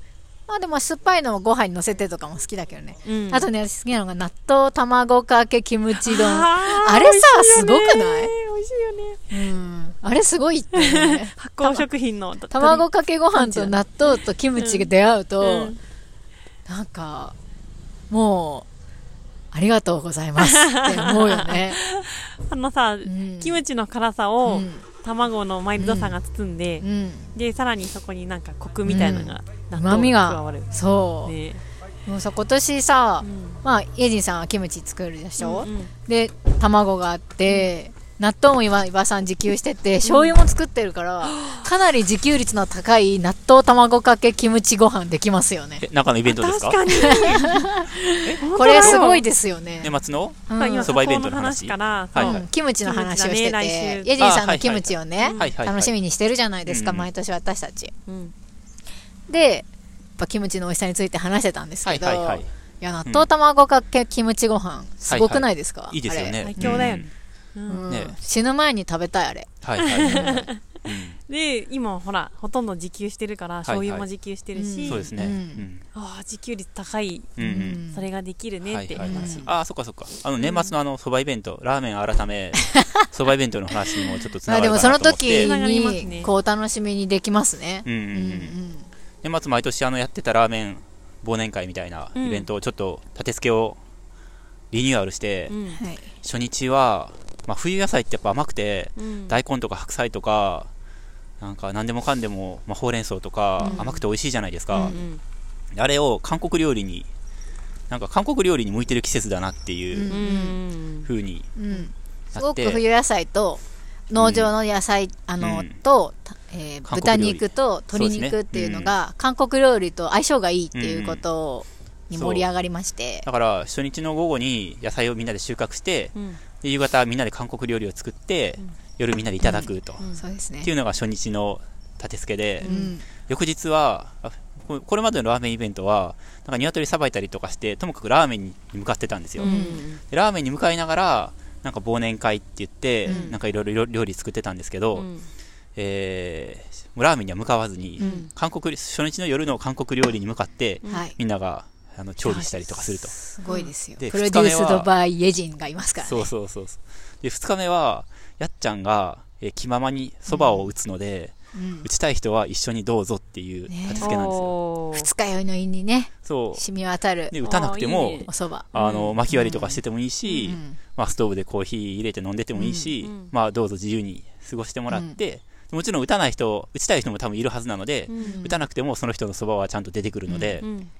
まあでも酸っぱいのをご飯に乗せてとかも好きだけどね。うんあとね、私好きなのが納豆卵かけキムチ丼。あれさすごくない？美味しいよね。うん。あれすごいってね。[laughs] 発酵食品の卵かけご飯と納豆とキムチが出会うと、うんなんか、もう、ありがとうございますって思うよね。[laughs] あのさ、ん。キムチの辛さうをん。卵のマイルドさが包んで、うん。でさらにそこになんかコクみたいなのが、納旨味が。わる、そう。ね。もうさ、今年さ、うん。まあ、イエジンさんはキムチ作るでしょ、うんうん。で卵があって、納豆も今岩さん自給してて醤油も作ってるから、かなり自給率の高い納豆卵かけキムチご飯できますよね。え、中のイベントですか？確かに。[laughs] これすごいでですよね、年末のそばイベントの話？から、キムチの話をしてて、イエジンさんのキムチをね、楽しみにしてるじゃないですか、うん。毎年私たち。うん。でやっぱキムチの美味しさについて話してたんですけど、はいや納豆卵かけキムチご飯すごくないですか、いいですよね。あれ最強だよねね。死ぬ前に食べたいあれ。はいはい、[laughs] うん。で今ほらほとんど自給してるからはい醤油も自給してるし、うん。そうですね。ああ自給率高い、うんうん。うんそれができるねってはいはいはい。話、ああ、そっかそっか。あの、年末のあの、蕎麦イベント、ラーメン改め、[laughs] 蕎麦イベントの話にもちょっとつながるまあでもそのかなと思って。時つながりますね。にこうお楽しみにできますね。うんうんう。うんん年末毎年あの、やってたラーメン忘年会みたいなイベントをちょっと立て付けをリニューアルしてう、んうん。はい。初日は、まあ冬野菜ってやっぱ甘くて、うん。大根とか白菜とか、なんか何でもかんでも、まあ、ほうれん草とかうん。甘くて美味しいじゃないですか。うんうん。あれを韓国料理に、なんか韓国料理に向いてる季節だなっていううんうにうん。すなって、ごく冬野菜と農場の野菜、あの、うんと、たえー豚肉と鶏肉っていうのが、韓国料理と相性がいいっていうことに盛り上がりまして、だから初日の午後に野菜をみんなで収穫して、うん。で夕方みんなで韓国料理を作って、うん。夜みんなでいただくと、うん。そうですね。っていうのが初日の立て付けで、うん。翌日はあここれまでのラーメンイベントはなんか鶏さばいたりとかしてともかくラーメンに向かってたんですよ、ラーメンに向かいながらなんか忘年会って言って、うん。なんかいろいろ料理作ってたんですけど、うん。えーラーメンには向かわずに、うん。韓国初日の夜の韓国料理に向かって。みんながあの調理したりとかすると。す。ごいですよ。でプロデュースドバイイエジンがいますからね。そうそうそうそう。で2日目はやっちゃんが、えー気ままにそばを打つので、うん。打ちたい人は一緒にどうぞっていう立て付けなんですよ、二日酔いの胃にね、そ染み渡る。うで打たなくてもお蕎麦。あの薪割りとかしててもいいし、うんまあ、ストーブでコーヒー入れて飲んでてもいいし、うんうんまあ、どうぞ自由に過ごしてもらって、もちろん打たない人打ちたい人も多分いるはずなので、うん打たなくてもその人のそばはちゃんと出てくるので、うん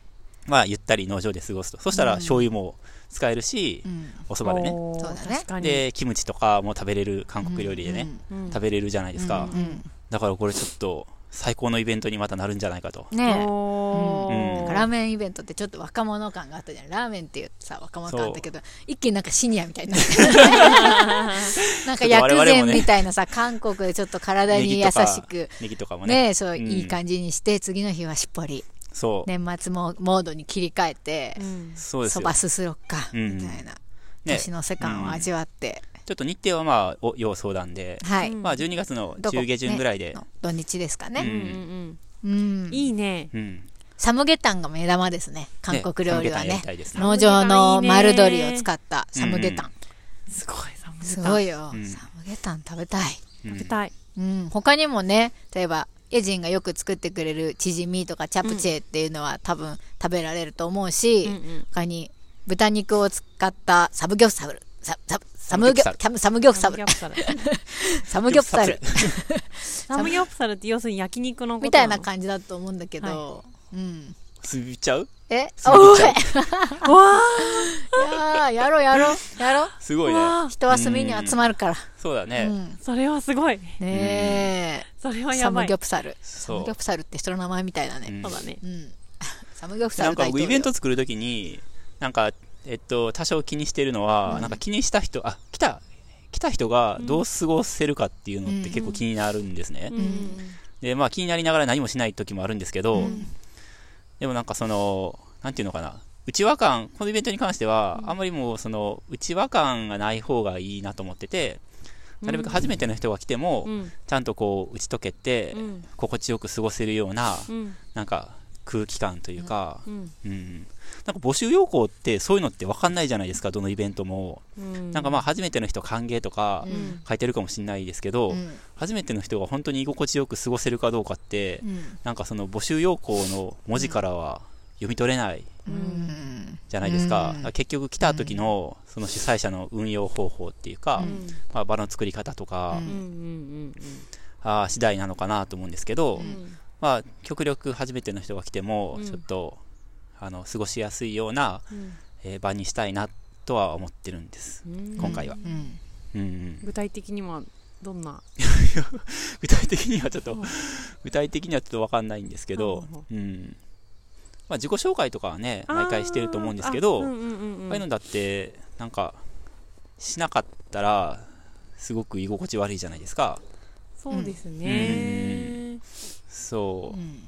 まあゆったり農場で過ごすと。そしたら醤油も使えるし、うん。おそばでね。そうだね。でキムチとかも食べれる韓国料理でね、うんうん食べれるじゃないですか、うんうん。だからこれちょっと最高のイベントにまたなるんじゃないかと。ね。え。うん。なんかラーメンイベントってちょっと若者感があったじゃん。ラーメンっていうさ、若者感あったけど、一気になんかシニアみたいになって。[laughs] なんか薬膳みたいなさ、韓国でちょっと体に優しく、ネギとかもね。ねそう、うん。いい感じにして、次の日はしっぽり、そう、年末もモードに切り替えてう、ん。そうですよ。そばすすろっか、うんみたいな、ね。年の世間を味わって、ちょっと日程はまあお要相談で、はい。うん。まあ12月の中下旬ぐらいで、土日ですかうん。ね。うんうん。うん。いいね。うん。サムゲタンが目玉ですね。韓国料理はね。農場の丸鶏を使ったサムゲタン。すごいサムゲタン。すごいよ、うん。サムゲタン食べたい。うん食べたい。うん。他にもね、例えば、エジンがよく作ってくれるチヂミとかチャプチェっていうのは多分食べられると思うし、うんうん他に豚肉を使ったサムギョプサル。サササムギョサムサムギョプサルサムギョ。プサル [laughs] サムギョプサル。サムギョプサルって要するに焼肉のことみたいなじ感じだと思うんだけど、うん。言っちゃう？え？すぐ言っちゃうわいやーやろうやろうやろうすごいね。わ人は隅に集まるから。そうだね。うんそれはすごい。ねそれはえ。サムやばい。ギョプサル。サムギョプサルって人の名前みたいだね。うんそうだね。うん。サムギョプサなんか僕イル大統領ベント作るときに、なんか、えっと、多少気にしてるのは、うんなんか気にした人、あ、来た、来た人がどう過ごせるかっていうのって結構気になるんですね。うんで、まあ気になりながら何もしない時もあるんですけど、うんでもなんかその、なんていうのかな、内輪感、このイベントに関しては、あんまりもうその、内輪感がない方がいいなと思ってて、なるべく初めての人が来ても、うん。ちゃんとこう打ち解けて、うん。心地よく過ごせるような、うん。なんか空気感というか、うん。うん。なんか募集要項ってそういうのって分かんないじゃないですか、どのイベントも。うん。なんかまあ初めての人歓迎とかうん。書いてるかもしれないですけど、うん。初めての人が本当に居心地よく過ごせるかどうかって、うん。なんかその募集要項の文字からは読み取れないうん。じゃないですか。うん。結局来た時のその主催者の運用方法っていうか、うん。まあ、場の作り方とか、あー次第なのかなと思うんですけど、うんうんまあ極力初めての人が来てもうん。ちょっと、あの過ごしやすいような、うん。えー場にしたいなとは思ってるんです。うん。今回は。うん。うんうん、具体的にはどんな？[laughs] 具体的にはちょっとうん。具体的にはちょっと分かんないんですけど、うん。まあ、自己紹介とかはね毎回してると思うんですけどあ,、あいうのだってなんかしなかったらすごく居心地悪いじゃないですか。そうですねそう。うん。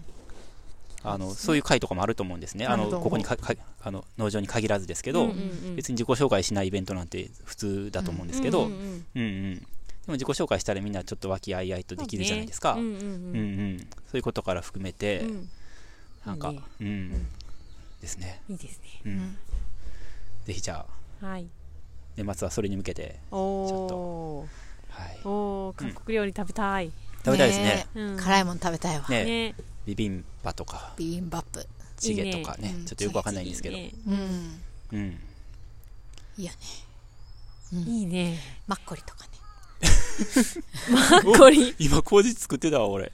あのそういう会とかもあると思うんですね。あのここにかかあの農場に限らずですけど、うんうんうん。別に自己紹介しないイベントなんて普通だと思うんですけど、うんんううん。うんうん。でも自己紹介したらみんなちょっと和気あいあいとできるじゃないですか、うんうんうん。うんそういうことから含めて、うん。うんなんかいいね。うん。ですね、いいですね。うん。ん。ぜひじゃあはい。年末はそれに向けて、おおはい、ーおー韓国料理食べたい食べたいですね。うん。辛いもの食べたいわ。ね。ね。ビビンバとかビビンバップ。チゲとかね。いいね。うん。ちょっとよくわかんないんですけど、いいねうん。うん、いいよね。いいね。マッコリとかね。[laughs] マッコリ。今麹作ってたわ俺。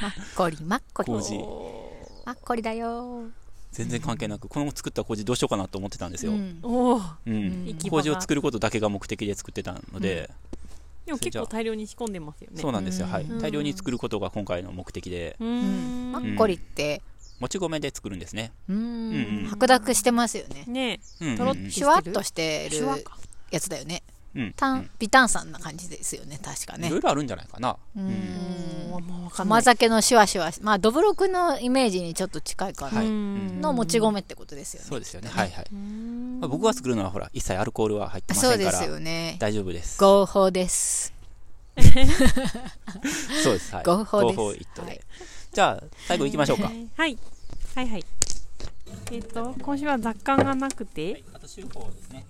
マッコリマッコリ。麹。マッコリだよ。全然関係なくこの作った麹どうしようかなと思ってたんですよ、うん。おおうん。行き場が。麹を作ることだけが目的で作ってたので、でも結構大量に仕込んでますよね。そうなんですよ、はい。うん。大量に作ることが今回の目的で。マッコリって？もち米で作るんですね、ううんん。白濁してますよね。ね。とろっシュワッとしてるシュワかやつだよねうん。炭微炭酸な感じですよね確かね。いろいろあるんじゃないかな、ううん。甘酒のシュワシュワ。まあどぶろくのイメージにちょっと近いかな。はい。うんのもち米ってことですよね。そうですよね。はいはい、うんまあ、僕が作るのはほら一切アルコールは入ってまそうでせんから。すよね。大丈夫です。合法です。[laughs] そうです。はい。合法です。合法一途で、はい。じゃあ最後行きましょうか、はい。はい。はいえっと今週は雑感がなくて。あと週報ですね。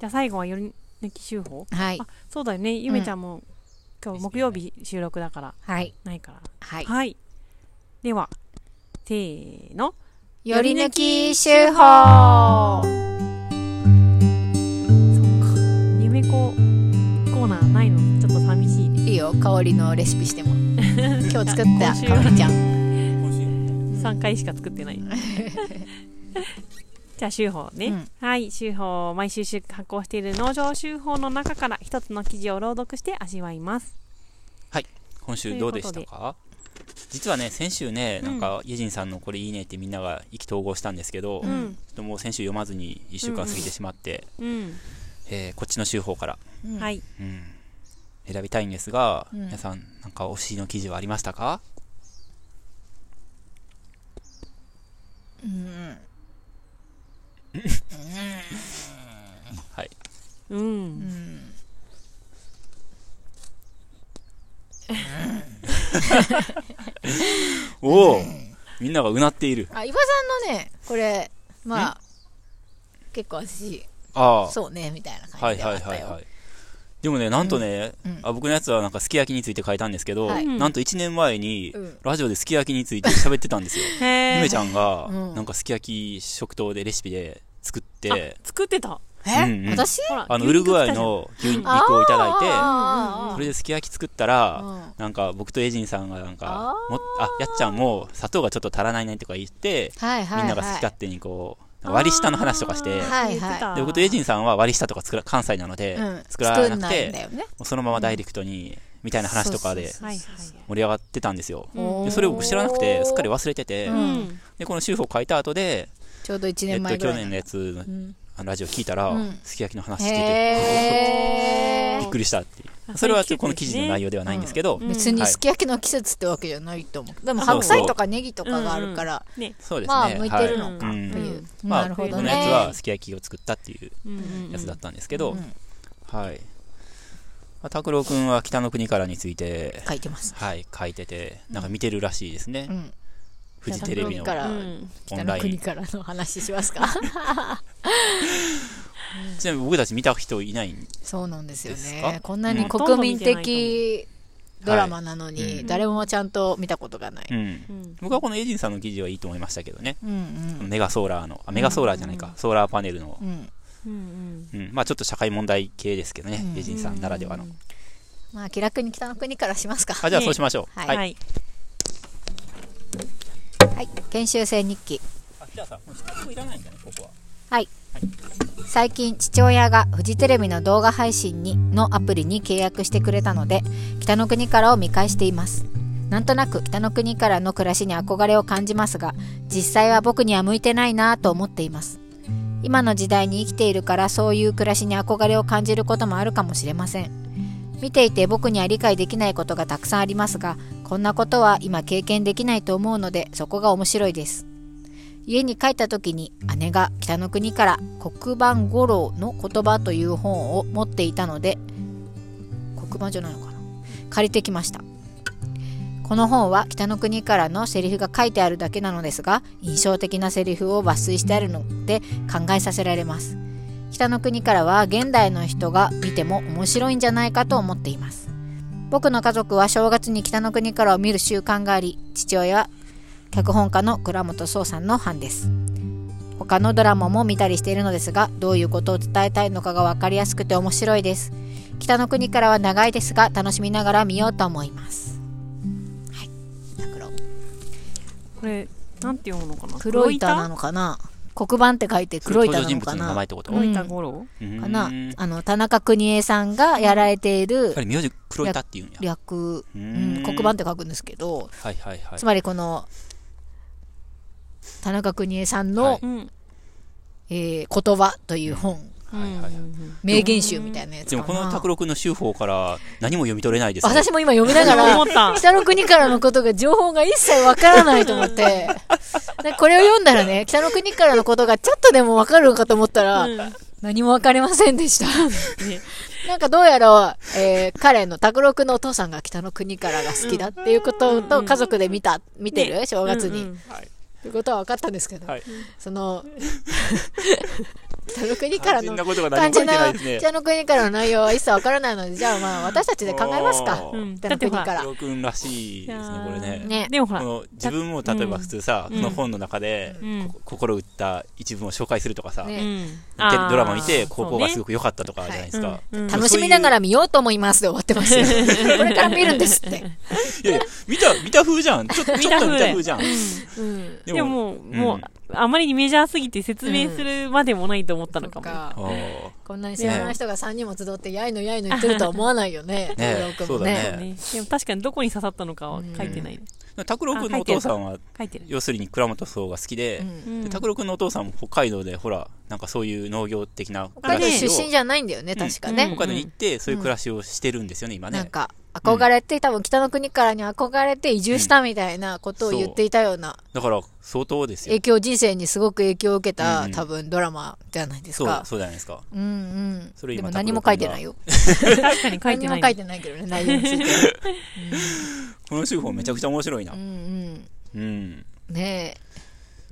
じゃあ最後は夜抜き週報はい。あそうだよね。ゆめちゃんも今日木曜日収録だから。はい。ないから。はい。はい。ではせーの。より抜き手法。そっか。夢子コーナーないの？ちょっと寂しいね。いいよ。香りのレシピしても。[laughs] 今日作った香りちゃん。3回しか作ってない [laughs] じゃあ週報ね、うん。はい週報毎週週発行している農場週報の中から一つの記事を朗読して味わいます。今週どうでしたか？実はね先週ねなんかイェジンさんのこれいいねってみんなが意気投合したんですけど、ちょうんっともう先週読まずに1週間過ぎてしまって、うん、えーこっちの週報から、うん。はい。うん。選びたいんですが、うん。皆さんなんか推しの記事はありましたか？うんはい。うん、うん。おおみんながうなっている。あ伊庭さんのねこれまあ結構私ああ。そうねみたいな感はいじであったよ。はいはいはいでもねなんとね、あ僕のやつはなんかすき焼きについて書いたんですけど、はい。なんと1年前にうん。ラジオですき焼きについて喋ってたんですよ。へえゆめちゃんがうん。なんかすき焼き食堂でレシピで作っあて、作ってた？え、うんうん。私？あの、ウルグアイの牛肉をいただいて、それですき焼き作ったら、うん。なんか僕とエジンさんがなんかあ、もあ、やっちゃんも砂糖がちょっと足らないねとか言って、はいはいはい。みんなが好き勝手にこう、割り下の話とかして、はいはいで僕とエジンさんは割り下とか作ら関西なので、うん、作らなくて、よね。そのままダイレクトに、みたいな話とかで盛り上がってたんですよ。でそれを僕知らなくて、すっかり忘れてて、で、この修法書いた後で、ちょうど1えっと、年前ぐらい。去年のやつ、うんあのラジオ聞いたら、うんすき焼きの話してて、へびっくりしたっていう。あそれはそういう季節この記事の内容ではないんですけど、うん別にはいすき焼きの季節ってわけじゃないと思う。でも白菜とかネギとかがあるから、ねそうですね。まあ向いてるのかはいっていう。まあ、なるほどこのやつはね。すき焼きを作ったっていうやつだったんですけど、うんはい。まあ拓郎くんは北の国からについて、書いてます。はい、書いてて、なんか見てるらしいですね。うん。フジテレビの北の国からうん北オンライン。の国からの話しますか [laughs] ちなみに僕たち見た人いないんそうなんですよですねか。こんなにうん国民的ドラマなのはいに、うん誰もちゃんと見たことがない。うん。うん僕はこのエイジンさんの記事はいいと思いましたけどね。うんうん。メガソーラーの、あ、メガソーラーじゃないか、ソーラーパネルのう、ん。うんうん、まあちょっと社会問題系ですけどね、うんエイジンさんならではの。まあ気楽に北の国からしますか。あ、じゃあそうしましょう。はいはい、はい。はい。研修生日記。あ、じゃあさ、もう質問いらないんだね、ここは。はい。最近父親がフジテレビの動画配信にのアプリに契約してくれたので北の国からを見返していますなんとなく北の国からの暮らしに憧れを感じますが実際は僕には向いてないなぁと思っています今の時代に生きているからそういう暮らしに憧れを感じることもあるかもしれません。見ていて僕には理解できないことがたくさんありますがこんなことは今経験できないと思うのでそこが面白いです。家に帰った時に姉が北の国から黒板五郎の言葉という本を持っていたので黒板じゃないのかな？借りてきました。この本は北の国からのセリフが書いてあるだけなのですが印象的なセリフを抜粋してあるので考えさせられます。北の国からは現代の人が見ても面白いんじゃないかと思っています。僕の家族は正月に北の国からを見る習慣があり父親は脚本家の倉本壮さんの班です。他のドラマも見たりしているのですがどういうことを伝えたいのかが分かりやすくて面白いです。北の国からは長いですが楽しみながら見ようと思います。これなんて読むのかな？黒板？なのかな？黒板って書いて黒板なのかな黒板五郎？うん。かな？あの田中邦衛さんがやられているぱり名字黒板っていうんや。略、ううんん、黒板って書くんですけどはいはいはい。つ。まりこの田中邦衛さんの、はい。うんえー言葉という本、はいはいはい。名言集みたいなやつでもこの拓郎くんの修法から何も読み取れないですね。私も今読みながら思った。北の国からのことが情報が一切わからないと思って。[laughs] でこれを読んだらね北の国からのことがちょっとでもわかるのかと思ったら、うん。何もわかりませんでした。ね。なんかどうやら、えー彼の拓郎くんのお父さんが北の国からが好きだっていうことと家族で見た見てる、ね。正月に、うんうん。はい。ということは分かったんですけど、はい。その [laughs] 北の国からの肝心なね。北の国からの内容は一切わからないのでじゃあまあ私たちで考えますか。うん北の国か拓ら。郎くんらしいですね、これね。ねでもほら。この自分も例えば普通さ、うん。この本の中で、うん。こ心打った一文を紹介するとかさ、ね。ドラマ見てあーここがすごく良かったとかじゃないですか。うん。うん。楽しみ。ながら見ようと思いますで終わってますよ。[laughs] これから見るんですって、いやいや、見た、見た風じゃん。ちょちょっと見た風じゃん。うん、でももう、うん。もう、あまりにメジャーすぎて説明するまでもないと思ったのかも。かこんなに知らない人が3人も集ってやいのやいの言ってるとは思わないよね。ね拓郎くんもそうだね。ね、でも確かにどこに刺さったのかは書いてない。ね。拓郎くんのお父さんは。要するに倉本壮が好きで拓郎くんのお父さんも北海道で、ほら、なんかそういう農業的な北海道しを出身じゃないんだよね確かね、うん。北海道に行って、そういう暮らしをしてるんですよね、今ね。なんか憧れて、多分北の国からに憧れて移住したみたいなことを言っていたようなだから、相当ですよ。影。響人生にすごく影響を受けた、うん。多分ドラマじゃないですそうか、そうじゃないですか。うんうん。それ今でも何も書いてないよ。[laughs] 確かに書いて何ない。も書いてないけどね内容について [laughs] この手法めちゃくちゃ面白いなう。んうん。うんね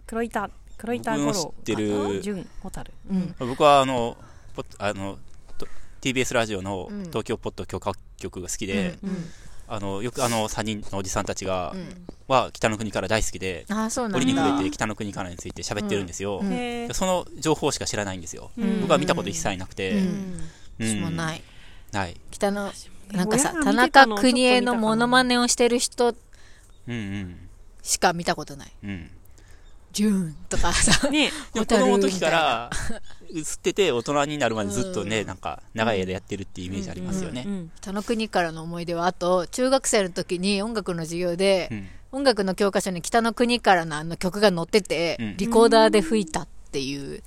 黒板、黒板五知ってる純、ホタル。えうん僕は、あの、ポッあの、と TBS ラジオのうん東京ポッド許可局が好きで、うんうんあの、よくあの3人のおじさんたちがうんは北の国から大好きで、ああ、そうなんだ。折に触れて北の国からについて喋ってるんですよ。その情報しか知らないんですよ。うん僕は見たこと一切なくて、うんうん私もない。はい。北の、なんかさ、田中邦衛のモノマネをしてる人うんうん。しか見たことない。うん。ジューンとかさ。[laughs] ね [laughs] 子供の時から映ってて大人になるまでずっとね、なんか長い間やってるっていうイメージありますよね。うん北の国からの思い出は、あと、中学生の時に音楽の授業でう、ん。音楽の教科書に北の国からのあの曲が載ってて、うんリコーダーで吹いたっていう、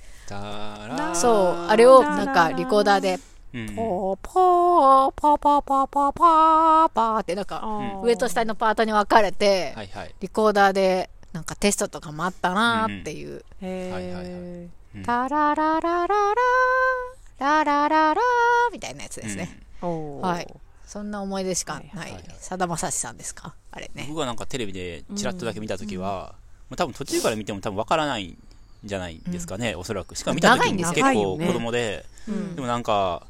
そう、あれをなんかリコーダーで、うんうんポーポー、パーパーパーパーパーパーってなんか、上と下のパートに分かれて、はいはい。リコーダーでなんかテストとかもあったなーっていう。タラララララララララみたいなやつですね。はいそんな思い出しかなはい。さだまさしさんですかあれね。僕がなんかテレビでチラッとだけ見たときは、多分途中から見ても多分わからないんじゃないですかね、おそらく。しかも見た時も結構長いんですよ子供で、うんでもなんか、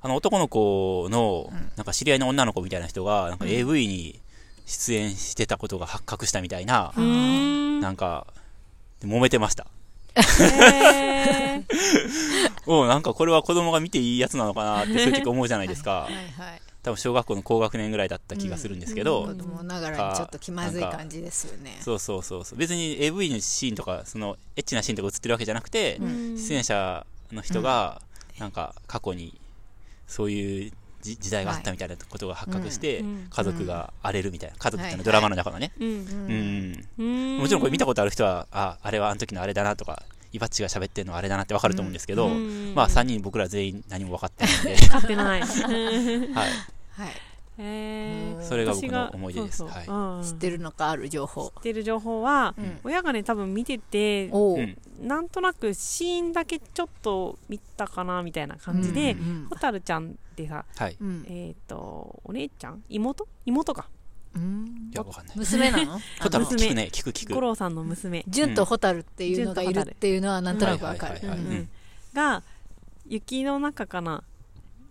あの男の子の、なんか知り合いの女の子みたいな人が、なんか AV に出演してたことが発覚したみたいなう、ーんなんか、揉めてました。へー [laughs] おうなんかこれは子供が見ていいやつなのかなってそういう時思うじゃないですかは。いはい。多分小学校の高学年ぐらいだった気がするんですけど、子供ながらにちょっと気まずい感じですよね。そうそうそうそう。別に AV のシーンとか、その、エッチなシーンとか映ってるわけじゃなくて、ん。出演者の人が、なんか、過去に、そういうじ時代があったみたいなことが発覚して、うん。家族が荒れるみたいな、家族ってのドラマの中のね。うん。もちろんこれ見たことある人は、あ、あれはあの時のあれだなとか、イバッチが喋ってるのはあれだなってわかると思うんですけど、うん。まあ3人僕ら全員何も分かってないんで、[laughs] 買ってない。[laughs] はい。はい。へー。それが僕の私思い出です。そうそうはいう。ん知ってるのか？ある情報。知。ってる情報は、うん。親がね多分見てて。なんとなくシーンだけちょっと見たかなみたいな感じで、うんホタルちゃんってさはい。うん。えっ、とお姉ちゃん？妹？妹かうんいや、わかんない。娘なの？ホタルあの聞くね、聞く聞く。五郎さんの娘純とホタルっていうのがいるっていうのはなんとなくわかるが雪の中かな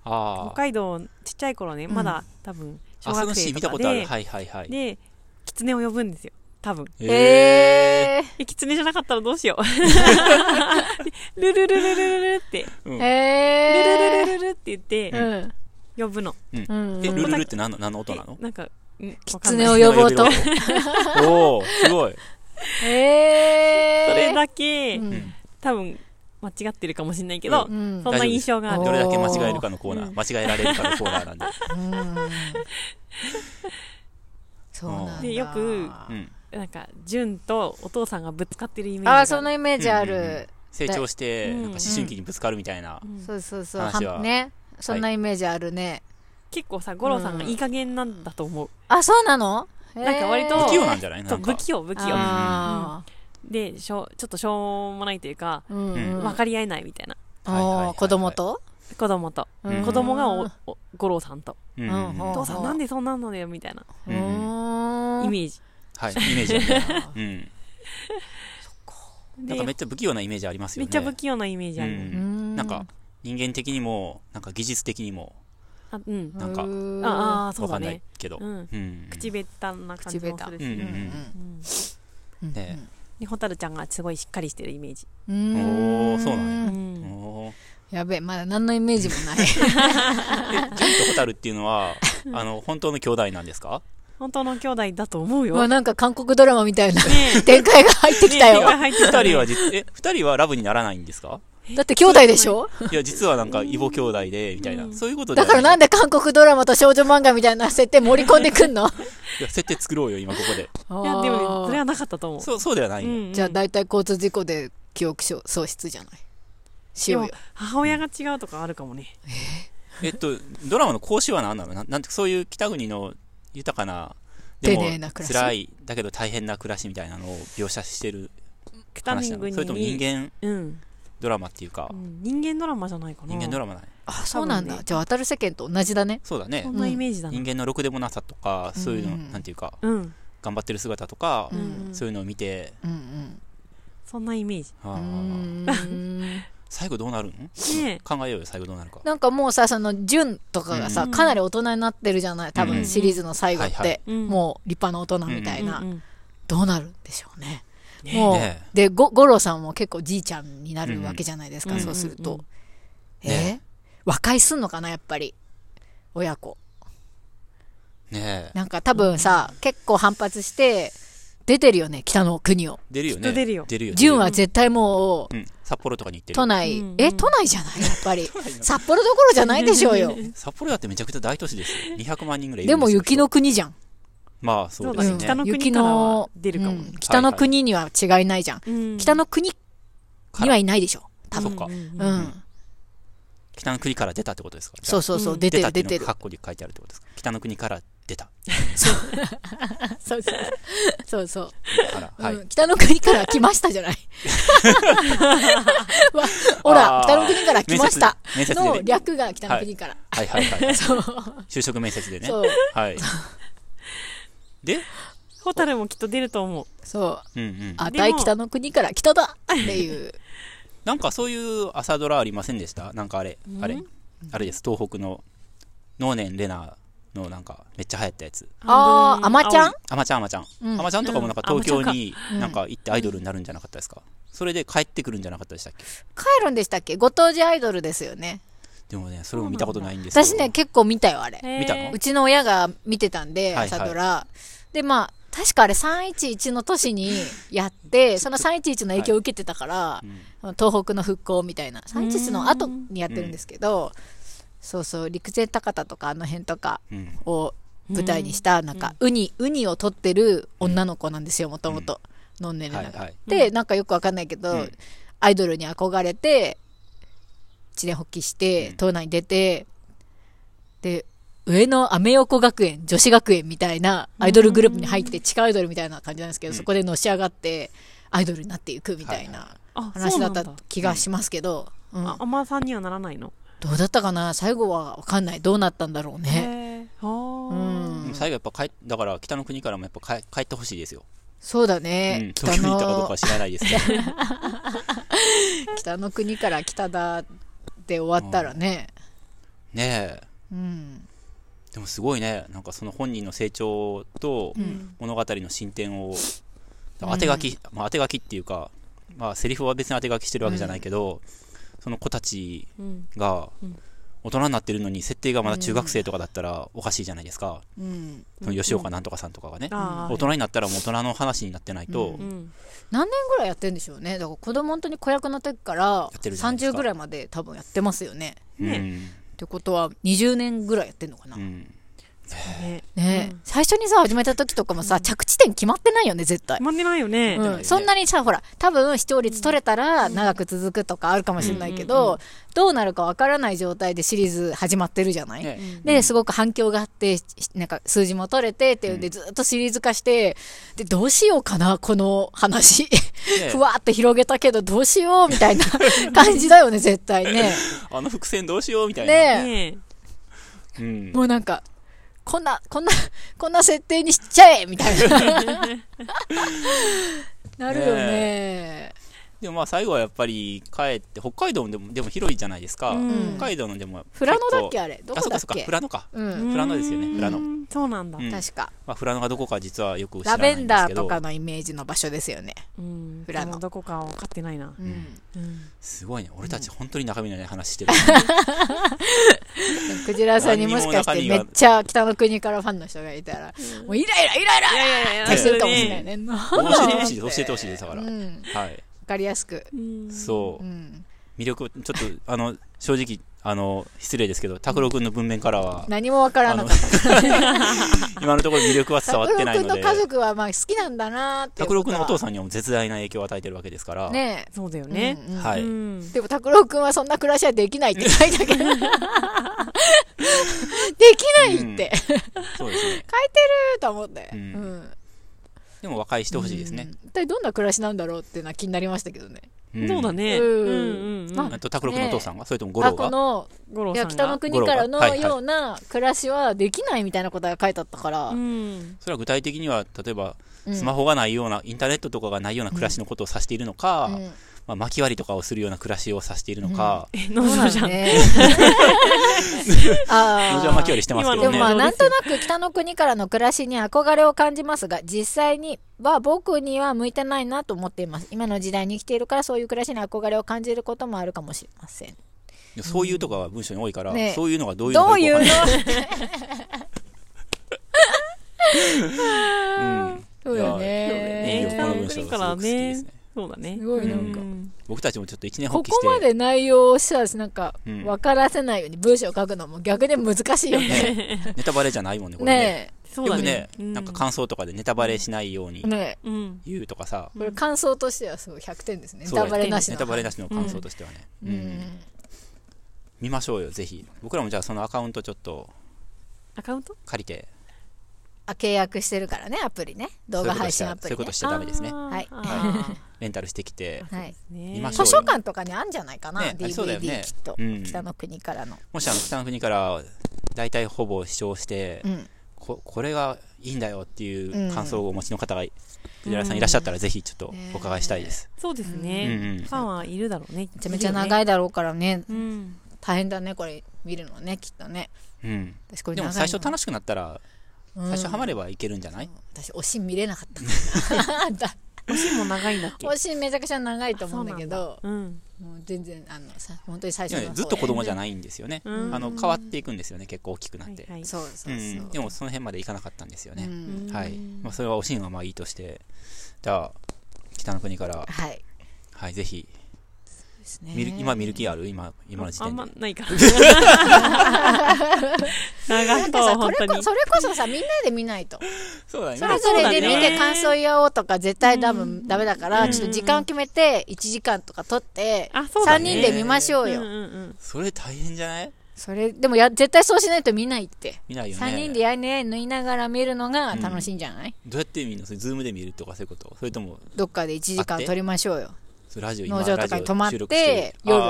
あ北海道ちっちゃい頃ね、うんまだ多分あ。小学生とか見たことある。で、はいはいはい。で狐を呼ぶんですよ多分へへえ狐じゃなかったらどうしよう [laughs] ルルルルルルルってー。うんー。ルルルルルルって言ってうん。呼ぶのうん。え、ルルルって何の音なの？えなんか狐を呼ぼうと。おおすごい。へー。それだけ、うん多分間違ってるかもしれないけど、うんそんな印象があるどれだけ間違えるかのコーナうんー、間違えられるかのコーナーなんで。うんそうなんだ。でよくうん。なんか純とお父さんがぶつかってるイメージがああ、そのイメージあうんうんうんる。成長して、うんなんか思春期にぶつかるみたいな。うんそうそうそう。話ははね。そんなイメージあるね。結構さ五郎さんがいい加減なんだと思う、あ、そうなの？なんか割と不器用なんじゃない？なんか。そう不。器用不器用。あでしょちょっとしょうもないというか、分かり合えないみたいな。子供と？子供と、うん。子供がおお五郎さんと、うんうんお父さんなんでそんなんのだよみたいな。うーん。イメージ、はい、イメージ。[laughs] なん。でか。めっちゃ不器用なイメージありますよね。めっちゃ不器用なイメージある、なんか、人間的にも、なんか技術的にも、あうん。なんかああそうだわかんないねけど。うん。うん。口下手な感じもするし、うんうんうん。うんねで蛍ちゃんがすごいしっかりしてるイメージ、うおーそうなんうやん。おー。やべえまだ何のイメージもない。[laughs] え、ンとホタルっていうのは、[laughs] あの、本当の兄弟なんですか？本当の兄弟だと思うよ。もうなんか韓国ドラマみたいなね展開が入ってきたねよ入ってきた二人は実、え、二人はラブにならないんですか？だって兄弟でしょ？い。や、実はなんか、異母兄弟で、みたいな。うん。そういうことでだからなんでで韓国ドラマと少女漫画みたいな設定盛り込んでくんの？いや、設定作ろうよ、今ここで。いやでもそれはなかったと思う。そう、そうではないんだ。うんじゃあ大体交通事故で記憶喪失じゃない？しようよ。母親が違うとかあるかもね。え？っと、ドラマの講師は何なの？ななんて、そういう北国の豊かな、でも辛い、だけど大変な暮らしみたいなのを描写してる北国に話なのそれとも人間？うん、ドラマっていうか。う、ん人間ドラマじゃないかな。人間ドラマだね。あそうなんだ。ね。じゃあ渡る世間と同じだね。そうだね。そ。んなイメージだな。人間のろくでもな。さとか、そういうの、うんなんていうか、うん、頑張ってる姿とか、うん。そういうのを見て、うんうん。そんなイメージ。あ。ーうーん。[laughs] 最後どうなるんね考えようよ、最後どうなるか。なんかもうさその純とかがさ、うん。かなり大人になってるじゃない？多うん。分シリーズの最後って、はいはい。うん。もう立派な大人みたいな、うんうん。どうなるんでしょうね。ね。もう、ね。で、ご、五郎さんも結構じいちゃんになるわけじゃないですか、うん。そうすると。うんうんえね。和解すんのかな、やっぱり？親子。ね。えなんか多分さ、結構反発して、出てるよね、北の国を。出るよね。出るよ。出るよ純は絶対もう、うん。札幌とかに行ってる都内、うんえ、都内じゃない？やっぱり。[laughs] 札幌どころじゃないでしょうよ。[laughs] 札幌だってめちゃくちゃ大都市ですよ。200万人ぐらいいでるんですよ。も雪の国じゃん。まあそうですね北の国雪から出るかもうん北の国には違いないじゃん。うん北の国にはいないでしょ。多分。そっかうん。北の国から出たってことですか？そうそうそう、うん出てる出てる。いうのがカッコに書いてあるってことですか？北の国から出たそうそう。そうそう。はいうん北の国から来ましたじゃない。わ [laughs] ほら、北の国から来ました。面接でのね略が北の国から。はいはいはいそう。就職面接でねそう。はいで？ホタルもきっと出ると思う。そう。うんうん。あたい北の国から来ただ！っていう。[laughs] なんかそういう朝ドラありませんでした？なんかあれうん？あれ？あれです。東北の能年レナのなんかめっちゃ流行ったやつ。あー、あまちゃん？あまちゃんあまちゃん。うん。あまちゃんとかもなんかうん。東京にうん。なんか行ってアイドルになるんじゃなかったですか？それで帰ってくるんじゃなかったでしたっけ？帰るんでしたっけ？ご当地アイドルですよね。でもねそれも見たことないんです私ね、結構見たよ、あれ。見たの？うちの親が見てたんで、はいはい。朝ドラ。で、まあ、確かあれ311の年にやって、[laughs] その311の影響を受けてたから、うん。東北の復興みたいな。311の後にやってるんですけど、そうそう、陸前高田とかあの辺とかうん。を舞台にした、なんか、ウニ、ウニを取ってる女の子なんですよ、もともと。のんねるなが。はいはい。で、なんかよくわかんないけど、うん。アイドルに憧れて、一年発起してうん、島内に出て、で、上野アメ横学園、女子学園みたいなアイドルグループに入って、地下アイドルみたいな感じなんですけど、うん。そこでのし上がって、アイドルになっていくみたいなあ話だった気がしますけど、うんあ、アマさんにはならないの？どうだったかな？最後はわかんない。どうなったんだろうね。うー。ん。最後やっぱ帰だから北の国からもやっぱ帰帰ってほしいですよ、そうだうん。ね。、北東京に行ったかどうか知らないですけど。[laughs] 北の国から北だで終わったらね。ねえ。うん。でもすごいね。なんかその本人の成長とん。物語の進展を、当て書き、まあ、当て書きっていうかまあセリフは別に当て書きしてるわけじゃないけど、その子たちうん。がうん。大人になってるのに設定がまだ中学生とかだったらおかしいじゃないですか、うん。その吉岡なんとかさんとかがね、大人になったらもう大人の話になってないと、うんうん。何年ぐらいやってんでしょうね。だから子供本当に子役の時からってるじゃないですか。30ぐらいまで多分やってますよね。ねってことは20年ぐらいやってんのかな、うん、うん。ね。うん。最初にさ始めた時とかもさ、着地点決まってないよね絶対。決、まってないよね。うん。ね。そんなにさほら多分視聴率取れたら長く続くとかあるかもしれないけど、うんうんうんどうなるかわからない状態でシリーズ始まってるじゃない、ね。ですごく反響があってしなんか数字も取れてっていうん。でずっとシリーズ化してでどうしようかなこの話。ね。[laughs] ふわーって広げたけどどうしようみたいな [laughs] 感じだよね絶対ね。[laughs] あの伏線どうしようみたいな、ねえ。ねうん、もうなんかこんなこんな [laughs] こんな設定にしちゃえみたいな。[laughs] なるよねでもまあ最後はやっぱり帰って北海道でもでも広いじゃないですか、うん。北海道のでも富良野だっけあれ？どあそっかそっかこだっけ富良野か、富良野ですよね富良野。うんそうなんだ。うん。確か。まあ、富良野がどこか実はよく知らラないんですけど。ベンダーとかのイメージの場所ですよね。うん。富良野。どこかは分かってないな。うん。うん。すごいね。俺たち本当に中身のない話してる、[laughs] クジラさんにもしかしてめっちゃ北の国からファンの人がいたらもうイライライライラいやいやいやってしてるかもしれないね教えてほしいです教えてほしいですだから、うんはいわかりやすく。うん。そう、うん魅力ちょっとあの正直あの失礼ですけど拓郎君の文面からは、何もわからなかった。[laughs] 今のところ魅力は伝わ拓郎ってないので。君の家族はまあ好きなんだなっていう拓郎君のお父んさんにはもう絶大な影響を与えてるわけですから、ねえ。そうだよね。うんうんはい、うん。でも拓郎君はそんな暮らしはできないって書いたけど。[laughs] できないって、そうですね。と思って、うん。うんでも和解してほしいですね。うん、一体どんな暮らしなんだろうっていうのは気になりましたけどね。ん。そうだね。うん。うんうんうん。まあと拓郎君のお父さんが、それとも五あ郎が？このいや五郎さんが？北の国からのような暮らしはできないみたいなことが書いてあったから、うん。それは具体的には例えばうん。スマホがないような、インターネットとかがないような暮らしのことを指しているのか、うんまあ、巻き割りとかをするような暮らしをさせているのか、え農場じゃん。ね。[laughs] あ農場巻き割りしてますけどね。でもまあ、なんとなく北の国からの暮らしに憧れを感じますが、実際には僕には向いてないなと思っています。今の時代に生きているから、そういう暮らしに憧れを感じることもあるかもしれません。そういうとかは文章に多いから、ねそういうのがどういうのどういうの？かよくわかんない [laughs] うんそうだいやね。いいよこの文章国からすごく好きですねね。そうだね。すごいなんかうん僕たちもちょっと一年こ発起して、こまで内容をさ、なんかうん、分からせないように文章を書くのも逆に難しいよね。[laughs] ネタバレじゃないもんね、これね。ねよくねね。、なんか感想とかでネタバレしないように。言うとかさ、これ感想としてはすごい100点ですね。ネタバレなしの。ネタバレなしの感想としてはね。ううんん。見ましょうよ、ぜひ。僕らもじゃあそのアカウントちょっとアカウント？借りて、あ、契約してるからね、アプリね。動画配信アプリ、ねそういうこと。しちゃダメですね。はいあ [laughs] レンタルしてきて、はい。図書館とかにあんじゃないかな、ねありそうだよ DVD ねきっと、うん北の国からの。もしあの北の国から大体ほぼ視聴して、うん。ここれがいいんだよっていうんう感想をお持ちの方が、藤原さんいらっしゃったらぜひちょっとお伺いしたいです。そうですうんうね。んファンはいるだろうね。めちゃめちゃ長い。いだろうからね、うん。大変だね、これ見るのね、きっとね。うん。私これでも最初楽しくなったら、うん最初ハマればいけるんじゃない？私、おしん見れなかったんだ。[laughs] おしんも長いんだっけ？おしんめちゃくちゃ長いと思うんだけど、うん。もう全然、あの、さ本当に最初のずっと子供じゃい。ないんですよね。うんあの、変わっていくんですよね、結構大きくなって。はいはい。そうそん。でもその辺までいかなかったんですようね。んはい。まあそれはおしんはまあいいとして、じゃあ、北の国から、はい。はい、ぜひ、ですね見る今見る気ある？今、今の時あん点で。まないから。[laughs] 長なんかそう、本当に。れこそれこそさ、みんなで見ないと。そうだねそれぞれで見て感想言おうとか絶対多分ダメだから、うんちょっと時間を決めて1時間とか取って、あ、そうだ3ね。人で見ましょうよ。うんうんうん。それ大変じゃない？それ、でもや、絶対そうしないと見ないって。見ないよね。3人でやいね、縫いながら見るのが楽しいんじゃない、どうやって見るの？それズームで見るとかそういうこと？それとも、どっかで1時間取りましょうよ。それラジオ農場とかに泊まって夜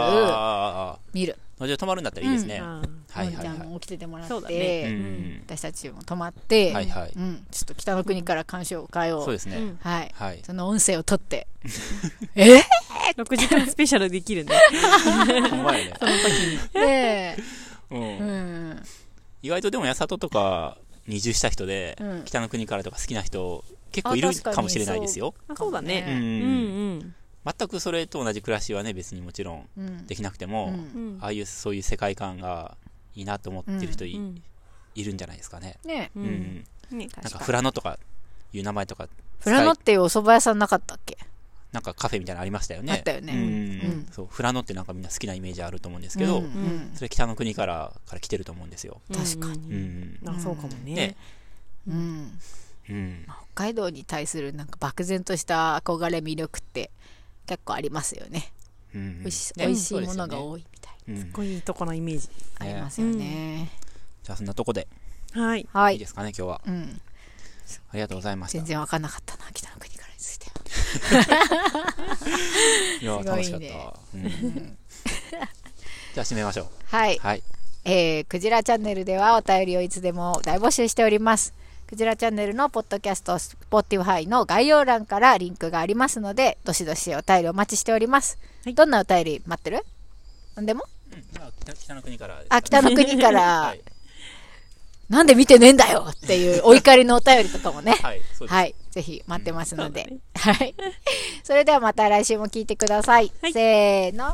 見る。ー農場泊まるんだったらいいですね。あはいはいはい。ちゃんも起きててもらって、ねうん私たちも泊まって、はいはいうん、ちょっと北の国から鑑賞会を、そうですね。うんはい、はい。その音声を取って、[laughs] え？6時間スペシャルできるね。[laughs] ね。その時に。[laughs] で、う。うんん、意外とでも、八里とか移住した人でうん、北の国からとか好きな人、結構いるかもしれないですよ。あ、そうだね。うんうんうん。全くそれと同じ暮らしはね、別にもちろんうん、できなくてうも、ん。うん。ああいう、そういう世界観がいいなと思ってる人い,、うん。いるんじゃないですかね。ね、ううん。ん。ねなんか、フラノとかいう名前とか、フラノっていうお蕎麦屋さんなかったっけ？なんかカフェみたいなのありましたよね。あったよね。うん。うん。そう、フラノってなんかみんな好きなイメージあると思うんですけど、うん。うん。それ北の国からから来てると思うんですよ。確かに。うん。あ、そうかもね。ね。うん。うん。北海道に対するなんか漠然とした憧れ魅力って結構ありますよね。うん美味し,、ね美味しいものが多いみたいねうんすっごいいいとこのイメージ。な、ありますよね。じゃあそんなとこではい。はいい。いですかね、今日は。うん。ありがとうございました。全然わかんなかったな、北の国からについて。[laughs] いや、すごいね楽しかったわ。うん [laughs] じゃあ締めましょう。はい。はい。えー、クジラチャンネルではお便りをいつでも大募集しております。クジラチャンネルのポッドキャスト、スポティファイの概要欄からリンクがありますので、どしどしお便りお待ちしております。はいどんなお便り待ってる？なんでも？うん北北の国から。あ、北の国から [laughs] は、い。なんで見てねえんだよっていうお怒りのお便りとかもね。はい。はい。ぜひ待ってますので。そうだねはい。それではまた来週も聞いてください。はいせーの。